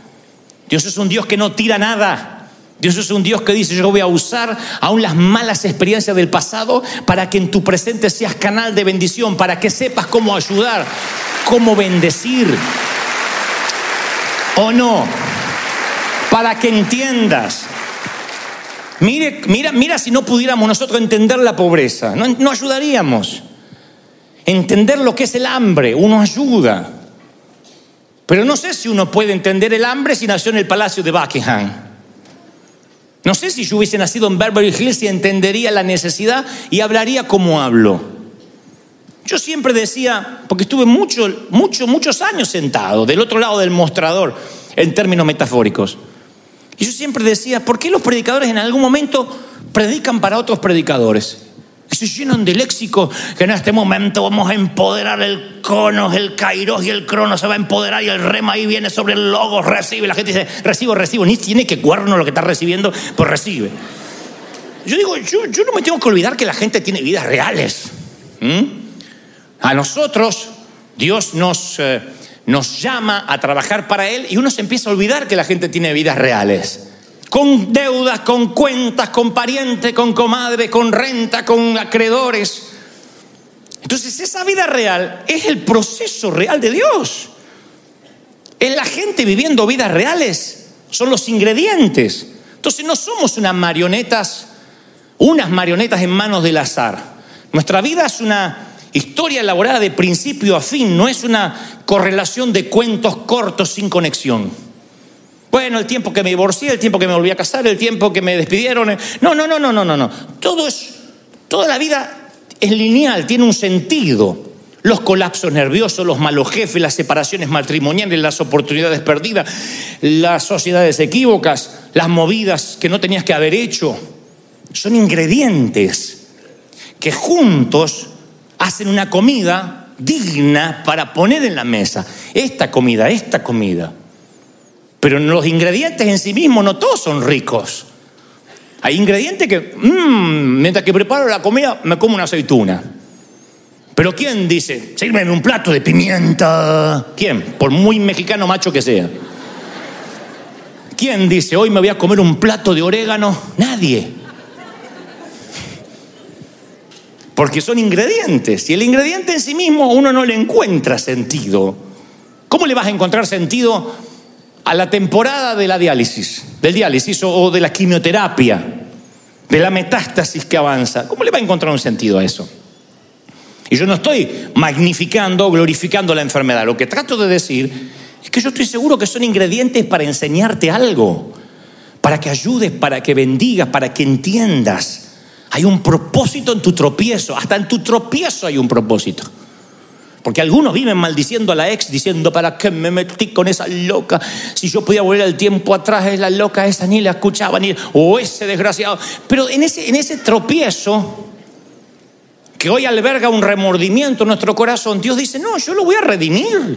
S1: Dios es un Dios que no tira nada. Dios es un Dios que dice, yo voy a usar aún las malas experiencias del pasado para que en tu presente seas canal de bendición, para que sepas cómo ayudar, cómo bendecir. ¿O no? Para que entiendas. Mire, mira, mira si no pudiéramos nosotros entender la pobreza, no, no ayudaríamos. Entender lo que es el hambre, uno ayuda. Pero no sé si uno puede entender el hambre si nació en el palacio de Buckingham. No sé si yo hubiese nacido en Beverly Hills y entendería la necesidad y hablaría como hablo. Yo siempre decía, porque estuve muchos, muchos, muchos años sentado del otro lado del mostrador en términos metafóricos. Y yo siempre decía, ¿por qué los predicadores en algún momento predican para otros predicadores? Se llenan de léxico que en este momento vamos a empoderar el conos, el kairos y el crono se va a empoderar y el rema ahí viene sobre el logo, recibe. La gente dice, recibo, recibo. Ni tiene que cuerno lo que está recibiendo, pues recibe. Yo digo, yo, no me tengo que olvidar que la gente tiene vidas reales. A nosotros, Dios nos, eh, nos llama a trabajar para Él y uno se empieza a olvidar que la gente tiene vidas reales con deudas, con cuentas, con parientes, con comadre, con renta, con acreedores. Entonces esa vida real es el proceso real de Dios. Es la gente viviendo vidas reales, son los ingredientes. Entonces no somos unas marionetas, unas marionetas en manos del azar. Nuestra vida es una historia elaborada de principio a fin, no es una correlación de cuentos cortos sin conexión. Bueno, el tiempo que me divorcié, el tiempo que me volví a casar, el tiempo que me despidieron. No, no, no, no, no, no, no. Todo es, toda la vida es lineal, tiene un sentido. Los colapsos nerviosos, los malos jefes, las separaciones matrimoniales, las oportunidades perdidas, las sociedades equívocas, las movidas que no tenías que haber hecho, son ingredientes que juntos hacen una comida digna para poner en la mesa. Esta comida, esta comida. Pero los ingredientes en sí mismos no todos son ricos. Hay ingredientes que, mmm, mientras que preparo la comida, me como una aceituna. Pero ¿quién dice, sírveme un plato de pimienta? ¿Quién? Por muy mexicano macho que sea. ¿Quién dice, hoy me voy a comer un plato de orégano? Nadie. Porque son ingredientes. Y el ingrediente en sí mismo uno no le encuentra sentido. ¿Cómo le vas a encontrar sentido a la temporada de la diálisis, del diálisis o de la quimioterapia, de la metástasis que avanza. ¿Cómo le va a encontrar un sentido a eso? Y yo no estoy magnificando glorificando la enfermedad. Lo que trato de decir es que yo estoy seguro que son ingredientes para enseñarte algo, para que ayudes, para que bendigas, para que entiendas. Hay un propósito en tu tropiezo, hasta en tu tropiezo hay un propósito. Porque algunos viven maldiciendo a la ex, diciendo, ¿para qué me metí con esa loca? Si yo podía volver el tiempo atrás, es la loca esa, ni la escuchaba, ni... O ese desgraciado. Pero en ese, en ese tropiezo, que hoy alberga un remordimiento en nuestro corazón, Dios dice, no, yo lo voy a redimir.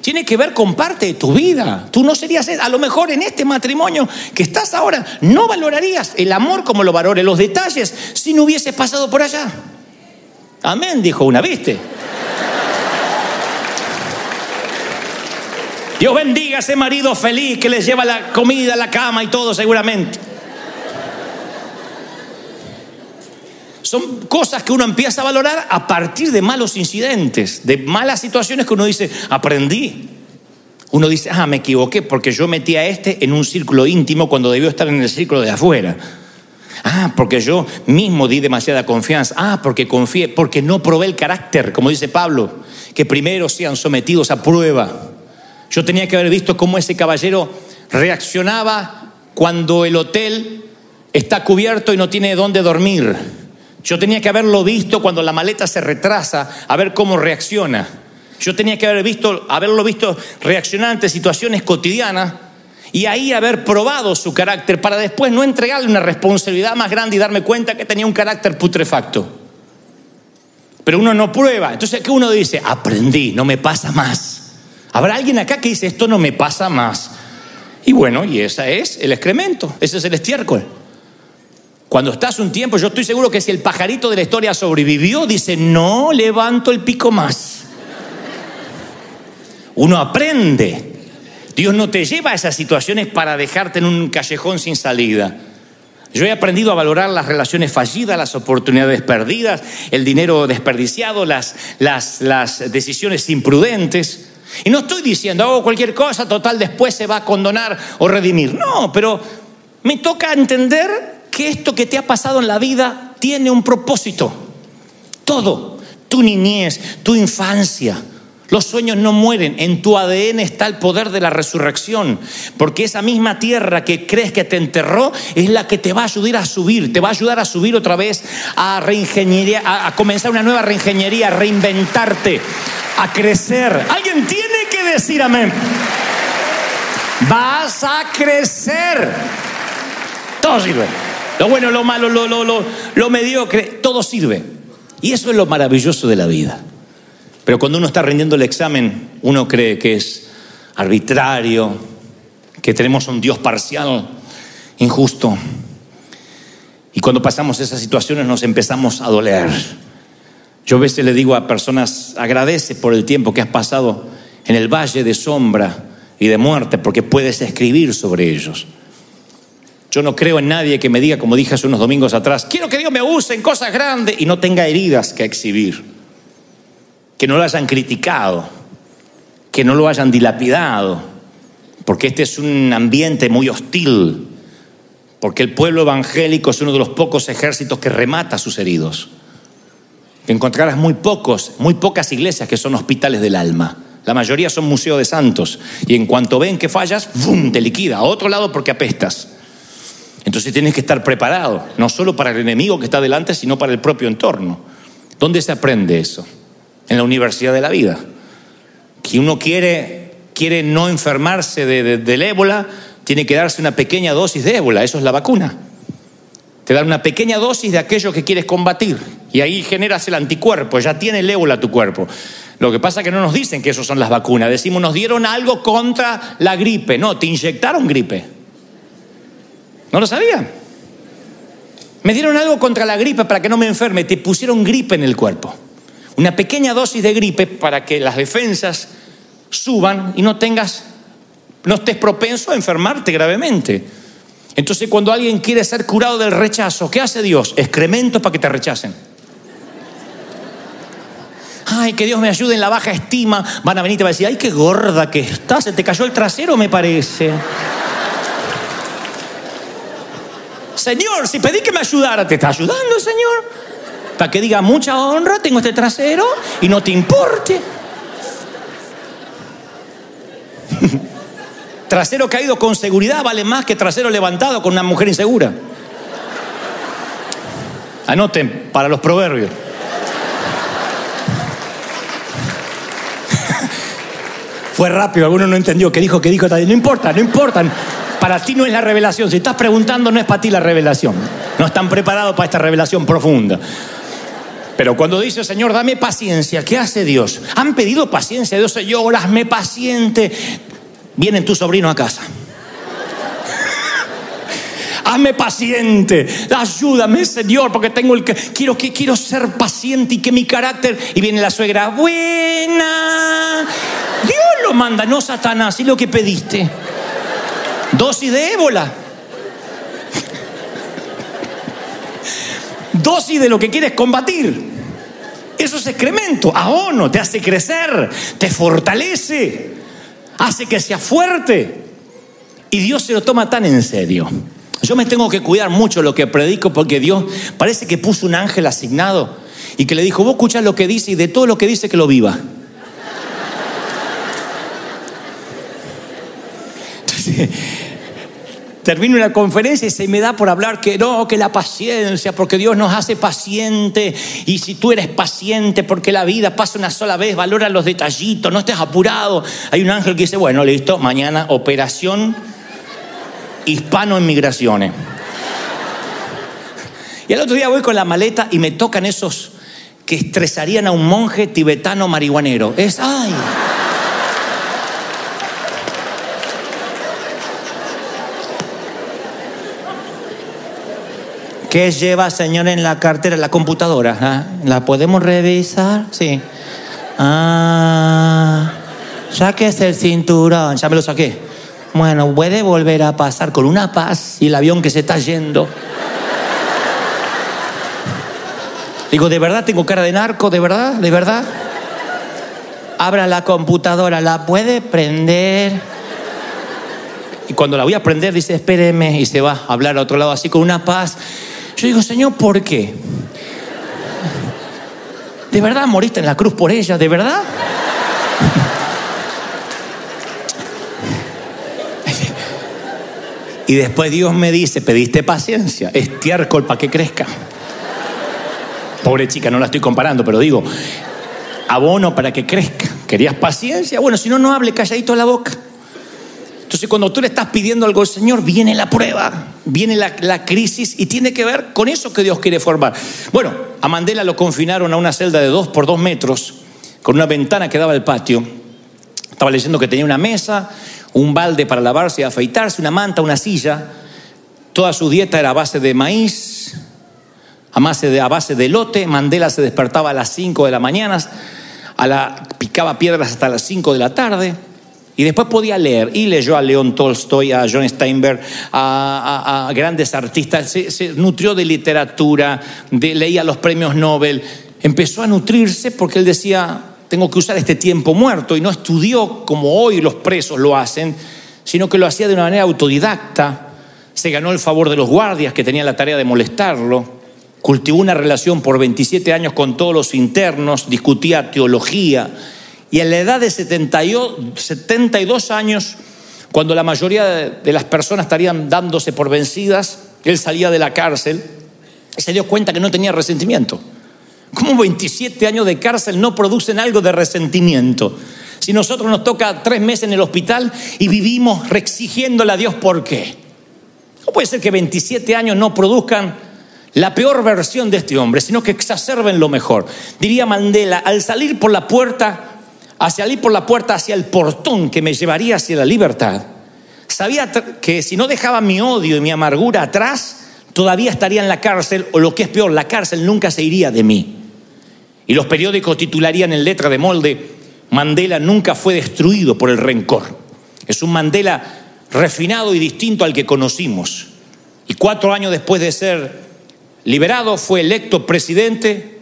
S1: Tiene que ver con parte de tu vida. Tú no serías, a lo mejor en este matrimonio que estás ahora, no valorarías el amor como lo valore, los detalles, si no hubieses pasado por allá. Amén, dijo una, ¿viste? Dios bendiga a ese marido feliz que les lleva la comida, la cama y todo seguramente. Son cosas que uno empieza a valorar a partir de malos incidentes, de malas situaciones que uno dice, aprendí. Uno dice, ah, me equivoqué porque yo metí a este en un círculo íntimo cuando debió estar en el círculo de afuera. Ah, porque yo mismo di demasiada confianza. Ah, porque confié, porque no probé el carácter, como dice Pablo, que primero sean sometidos a prueba. Yo tenía que haber visto cómo ese caballero reaccionaba cuando el hotel está cubierto y no tiene dónde dormir. Yo tenía que haberlo visto cuando la maleta se retrasa, a ver cómo reacciona. Yo tenía que haber visto, haberlo visto reaccionar ante situaciones cotidianas y ahí haber probado su carácter para después no entregarle una responsabilidad más grande y darme cuenta que tenía un carácter putrefacto. Pero uno no prueba. Entonces, ¿qué uno dice? Aprendí, no me pasa más. Habrá alguien acá que dice, esto no me pasa más. Y bueno, y ese es el excremento, ese es el estiércol. Cuando estás un tiempo, yo estoy seguro que si el pajarito de la historia sobrevivió, dice, no levanto el pico más. Uno aprende. Dios no te lleva a esas situaciones para dejarte en un callejón sin salida. Yo he aprendido a valorar las relaciones fallidas, las oportunidades perdidas, el dinero desperdiciado, las, las, las decisiones imprudentes. Y no estoy diciendo, hago cualquier cosa, total, después se va a condonar o redimir. No, pero me toca entender que esto que te ha pasado en la vida tiene un propósito. Todo, tu niñez, tu infancia, los sueños no mueren, en tu ADN está el poder de la resurrección, porque esa misma tierra que crees que te enterró es la que te va a ayudar a subir, te va a ayudar a subir otra vez a reingeniería, a, comenzar una nueva reingeniería, a reinventarte, a crecer. Alguien tiene que decir amén. Vas a crecer. Todo sirve. Lo bueno, lo malo, lo, lo, lo, lo mediocre, todo sirve. Y eso es lo maravilloso de la vida. Pero cuando uno está rindiendo el examen, uno cree que es arbitrario, que tenemos un Dios parcial, injusto. Y cuando pasamos esas situaciones nos empezamos a doler. Yo a veces le digo a personas, agradece por el tiempo que has pasado en el valle de sombra y de muerte, porque puedes escribir sobre ellos. Yo no creo en nadie que me diga, como dije hace unos domingos atrás, quiero que Dios me use en cosas grandes y no tenga heridas que exhibir que no lo hayan criticado, que no lo hayan dilapidado, porque este es un ambiente muy hostil, porque el pueblo evangélico es uno de los pocos ejércitos que remata a sus heridos. Encontrarás muy pocos, muy pocas iglesias que son hospitales del alma. La mayoría son museos de santos. Y en cuanto ven que fallas, ¡bum! te liquida. A otro lado porque apestas. Entonces tienes que estar preparado, no solo para el enemigo que está delante, sino para el propio entorno. ¿Dónde se aprende eso? En la universidad de la vida. Si uno quiere, quiere no enfermarse de, del ébola, tiene que darse una pequeña dosis de ébola, eso es la vacuna. Te dan una pequeña dosis de aquello que quieres combatir y ahí generas el anticuerpo, ya tiene el ébola tu cuerpo. Lo que pasa es que no nos dicen que eso son las vacunas, decimos nos dieron algo contra la gripe, no, te inyectaron gripe. ¿No lo sabían? Me dieron algo contra la gripe para que no me enferme, te pusieron gripe en el cuerpo. Una pequeña dosis de gripe para que las defensas suban y no tengas, no estés propenso a enfermarte gravemente. Entonces cuando alguien quiere ser curado del rechazo, ¿qué hace Dios? Excremento para que te rechacen. Ay, que Dios me ayude en la baja estima. Van a venir y te van a decir, ay, qué gorda que estás, se te cayó el trasero, me parece. Señor, si pedí que me ayudara, ¿te está ayudando Señor? Para que diga mucha honra, tengo este trasero y no te importe. [laughs] trasero caído con seguridad vale más que trasero levantado con una mujer insegura. Anoten para los proverbios. [laughs] Fue rápido, alguno no entendió qué dijo, qué dijo. No importa, no importa. Para ti no es la revelación. Si estás preguntando, no es para ti la revelación. No están preparados para esta revelación profunda. Pero cuando dice, Señor, dame paciencia, ¿qué hace Dios? Han pedido paciencia, Dios, Señor, hazme paciente. Vienen tus sobrinos a casa. [laughs] hazme paciente, ayúdame, Señor, porque tengo el que quiero que quiero ser paciente y que mi carácter y viene la suegra, buena. Dios lo manda, no Satanás, y lo que pediste. Dosis de ébola. Dosis de lo que quieres combatir. Eso es excremento, ahono, te hace crecer, te fortalece, hace que seas fuerte. Y Dios se lo toma tan en serio. Yo me tengo que cuidar mucho lo que predico porque Dios parece que puso un ángel asignado y que le dijo, vos escuchás lo que dice y de todo lo que dice que lo viva. [laughs] termino una conferencia y se me da por hablar que no, que la paciencia, porque Dios nos hace paciente. Y si tú eres paciente, porque la vida pasa una sola vez, valora los detallitos, no estés apurado. Hay un ángel que dice, bueno, listo, mañana operación hispano en migraciones. Y el otro día voy con la maleta y me tocan esos que estresarían a un monje tibetano marihuanero. Es, ay. ¿Qué lleva, señor, en la cartera? La computadora. ¿ah? ¿La podemos revisar? Sí. Ah, es el cinturón. Ya me lo saqué. Bueno, puede volver a pasar con una paz y el avión que se está yendo. Digo, ¿de verdad tengo cara de narco? ¿De verdad? ¿De verdad? Abra la computadora, ¿la puede prender? Y cuando la voy a prender, dice, espéreme, y se va a hablar a otro lado así con una paz. Yo digo, Señor, ¿por qué? ¿De verdad moriste en la cruz por ella? ¿De verdad? Y después Dios me dice, pediste paciencia, estiércol para que crezca. Pobre chica, no la estoy comparando, pero digo, abono para que crezca. ¿Querías paciencia? Bueno, si no, no hable calladito la boca. Entonces, cuando tú le estás pidiendo algo al Señor, viene la prueba, viene la, crisis y tiene que ver con eso que Dios quiere formar. Bueno, a Mandela lo confinaron a una celda de dos por dos metros, con una ventana que daba al patio. Estaba leyendo que tenía una mesa, un balde para lavarse y afeitarse, una manta, una silla. Toda su dieta era a base de maíz, a base de, a base de lote. Mandela se despertaba a las 5 de la mañana, a la, picaba piedras hasta las 5 de la tarde y después podía leer, y leyó a León Tolstoy, a John Steinberg, a, grandes artistas, se, nutrió de literatura, leía los premios Nobel, empezó a nutrirse porque él decía, tengo que usar este tiempo muerto, y no estudió como hoy los presos lo hacen, sino que lo hacía de una manera autodidacta, se ganó el favor de los guardias que tenían la tarea de molestarlo, cultivó una relación por 27 años con todos los internos, discutía teología y a la edad de 72 años, cuando la mayoría de las personas estarían dándose por vencidas, él salía de la cárcel y se dio cuenta que no tenía resentimiento. ¿Cómo 27 años de cárcel no producen algo de resentimiento? Si nosotros nos toca tres meses en el hospital y vivimos exigiéndole a Dios por qué. No puede ser que 27 años no produzcan la peor versión de este hombre, sino que exacerben lo mejor. Diría Mandela, al salir por la puerta, hacia salir por la puerta hacia el portón que me llevaría hacia la libertad, sabía que si no dejaba mi odio y mi amargura atrás, todavía estaría en la cárcel, o lo que es peor, la cárcel nunca se iría de mí. Y los periódicos titularían en letra de molde, Mandela nunca fue destruido por el rencor. Es un Mandela refinado y distinto al que conocimos. Y cuatro años después de ser liberado fue electo presidente,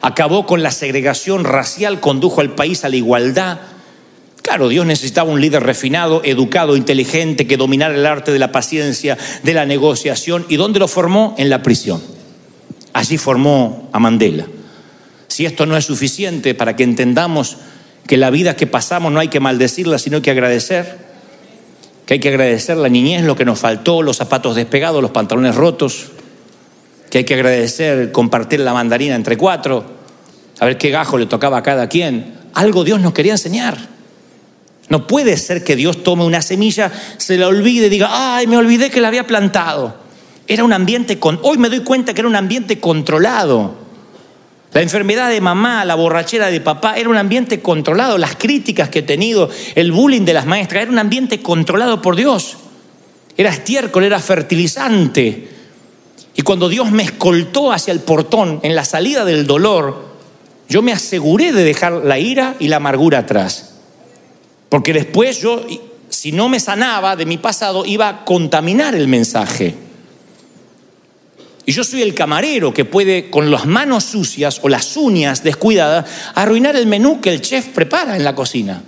S1: acabó con la segregación racial, condujo al país a la igualdad. Claro, Dios necesitaba un líder refinado, educado, inteligente, que dominara el arte de la paciencia, de la negociación. ¿Y dónde lo formó? En la prisión. Allí formó a Mandela. Si esto no es suficiente para que entendamos que la vida que pasamos no hay que maldecirla, sino que agradecer, que hay que agradecer la niñez, lo que nos faltó, los zapatos despegados, los pantalones rotos, que hay que agradecer compartir la mandarina entre cuatro, a ver qué gajo le tocaba a cada quien. Algo Dios nos quería enseñar. No puede ser que Dios tome una semilla, se la olvide y diga, ay, me olvidé que la había plantado. Era un ambiente, con... hoy me doy cuenta que era un ambiente controlado. La enfermedad de mamá, la borrachera de papá, era un ambiente controlado. Las críticas que he tenido, el bullying de las maestras, era un ambiente controlado por Dios. Era estiércol, era fertilizante. Y cuando Dios me escoltó hacia el portón en la salida del dolor, yo me aseguré de dejar la ira y la amargura atrás. Porque después yo, si no me sanaba de mi pasado, iba a contaminar el mensaje. Y yo soy el camarero que puede, con las manos sucias o las uñas descuidadas, arruinar el menú que el chef prepara en la cocina.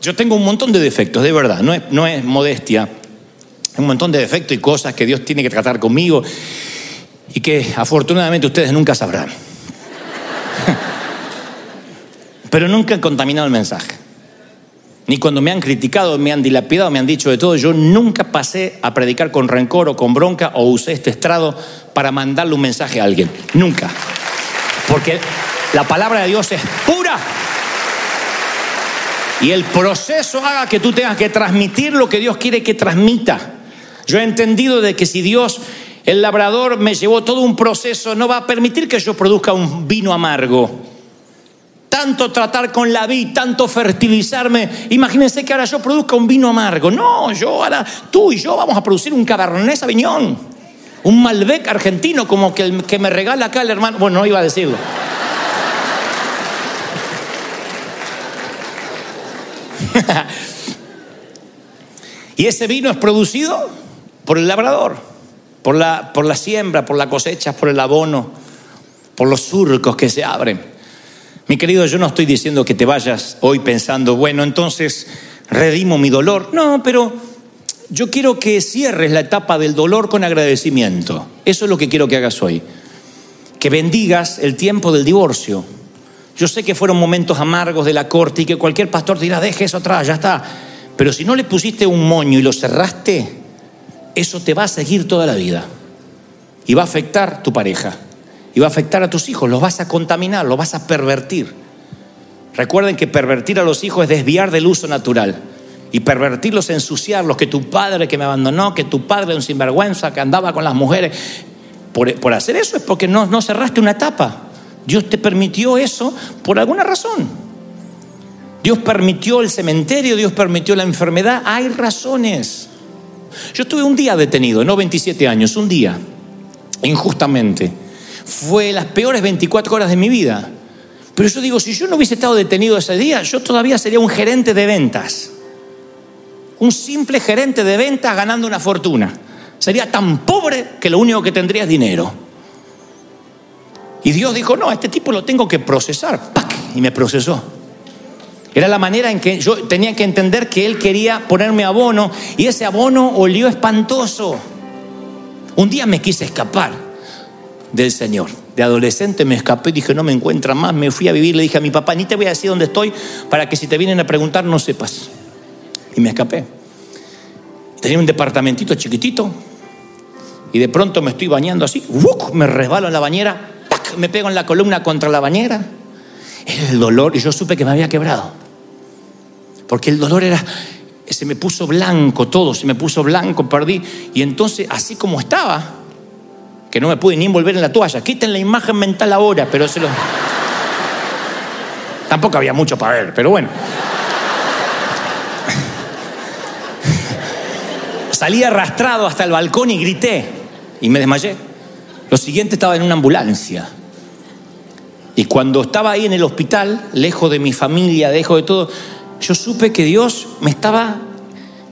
S1: Yo tengo un montón de defectos, de verdad, no es, no es modestia. Un montón de defectos y cosas que Dios tiene que tratar conmigo y que afortunadamente ustedes nunca sabrán. [laughs] Pero nunca han contaminado el mensaje ni cuando me han criticado, me han dilapidado, me han dicho de todo. Yo nunca pasé a predicar con rencor o con bronca o usé este estrado para mandarle un mensaje a alguien. Nunca. Porque la palabra de Dios es pura. Y el proceso haga que tú tengas que transmitir lo que Dios quiere que transmita. Yo he entendido de que si Dios, el labrador, me llevó todo un proceso, no va a permitir que yo produzca un vino amargo tanto tratar con la vid, tanto fertilizarme. Imagínense que ahora yo produzca un vino amargo. No, yo ahora, tú y yo vamos a producir un Cabernet Sauvignon. Un Malbec argentino como que, el, que me regala acá el hermano. Bueno, no iba a decirlo. [laughs] y ese vino es producido por el labrador, por la, por la siembra, por la cosecha, por el abono, por los surcos que se abren. Mi querido, yo no estoy diciendo que te vayas hoy pensando, bueno, entonces redimo mi dolor. No, pero yo quiero que cierres la etapa del dolor con agradecimiento. Eso es lo que quiero que hagas hoy. Que bendigas el tiempo del divorcio. Yo sé que fueron momentos amargos de la corte y que cualquier pastor dirá, deje eso atrás, ya está. Pero si no le pusiste un moño y lo cerraste, eso te va a seguir toda la vida. Y va a afectar tu pareja y va a afectar a tus hijos, los vas a contaminar, los vas a pervertir. Recuerden que pervertir a los hijos es desviar del uso natural. Y pervertirlos, ensuciarlos, que tu padre que me abandonó, que tu padre un sinvergüenza, que andaba con las mujeres. Por, hacer eso es porque no, no cerraste una etapa. Dios te permitió eso por alguna razón. Dios permitió el cementerio, Dios permitió la enfermedad. Hay razones. Yo estuve un día detenido, no 27 años, un día, injustamente fue las peores 24 horas de mi vida. Pero yo digo, si yo no hubiese estado detenido ese día, yo todavía sería un gerente de ventas. Un simple gerente de ventas ganando una fortuna. Sería tan pobre que lo único que tendría es dinero. Y Dios dijo, no, a este tipo lo tengo que procesar. Y me procesó. Era la manera en que yo tenía que entender que él quería ponerme abono y ese abono olió espantoso. Un día me quise escapar del Señor. De adolescente me escapé dije, no me encuentra más. Me fui a vivir, le dije a mi papá, ni te voy a decir dónde estoy para que si te vienen a preguntar no sepas. Y me escapé. Tenía un departamentito chiquitito y de pronto me estoy bañando así, me resbalo en la bañera, me pego en la columna contra la bañera. El dolor, y yo supe que me había quebrado porque el dolor era, se me puso blanco todo, se me puso blanco, perdí. Y entonces, así como estaba, que no me pude ni envolver en la toalla, quiten la imagen mental ahora, pero se lo... Tampoco había mucho para ver, pero bueno. Salí arrastrado hasta el balcón y grité y me desmayé. Lo siguiente estaba en una ambulancia. Y cuando estaba ahí en el hospital, lejos de mi familia, lejos de todo, yo supe que Dios me estaba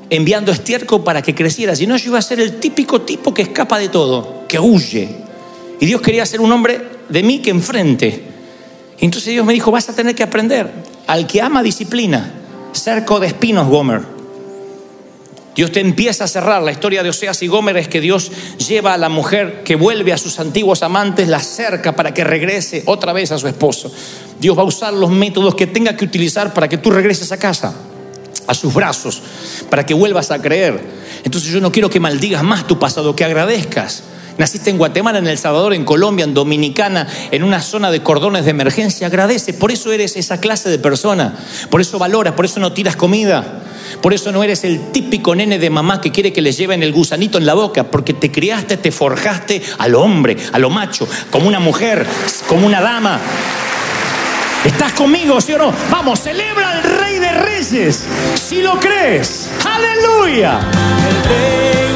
S1: enviando estiércol para que creciera. Si no, yo iba a ser el típico tipo que escapa de todo, que huye. Y Dios quería ser un hombre de mí que enfrente. Y entonces Dios me dijo, vas a tener que aprender. Al que ama disciplina, cerco de espinos, Gomer. Dios te empieza a cerrar. La historia de Oseas y Gomer es que Dios lleva a la mujer que vuelve a sus antiguos amantes, la cerca para que regrese otra vez a su esposo. Dios va a usar los métodos que tenga que utilizar para que tú regreses a casa, a sus brazos, para que vuelvas a creer. Entonces yo no quiero que maldigas más tu pasado, que agradezcas. Naciste en Guatemala, en El Salvador, en Colombia, en Dominicana, en una zona de cordones de emergencia. Agradece, por eso eres esa clase de persona. Por eso valoras, por eso no tiras comida. Por eso no eres el típico nene de mamá que quiere que le lleven el gusanito en la boca, porque te criaste, te forjaste al hombre, a lo macho, como una mujer, como una dama. ¿Estás conmigo, sí o no? Vamos, celebra al Rey de Reyes, si lo crees. Aleluya. El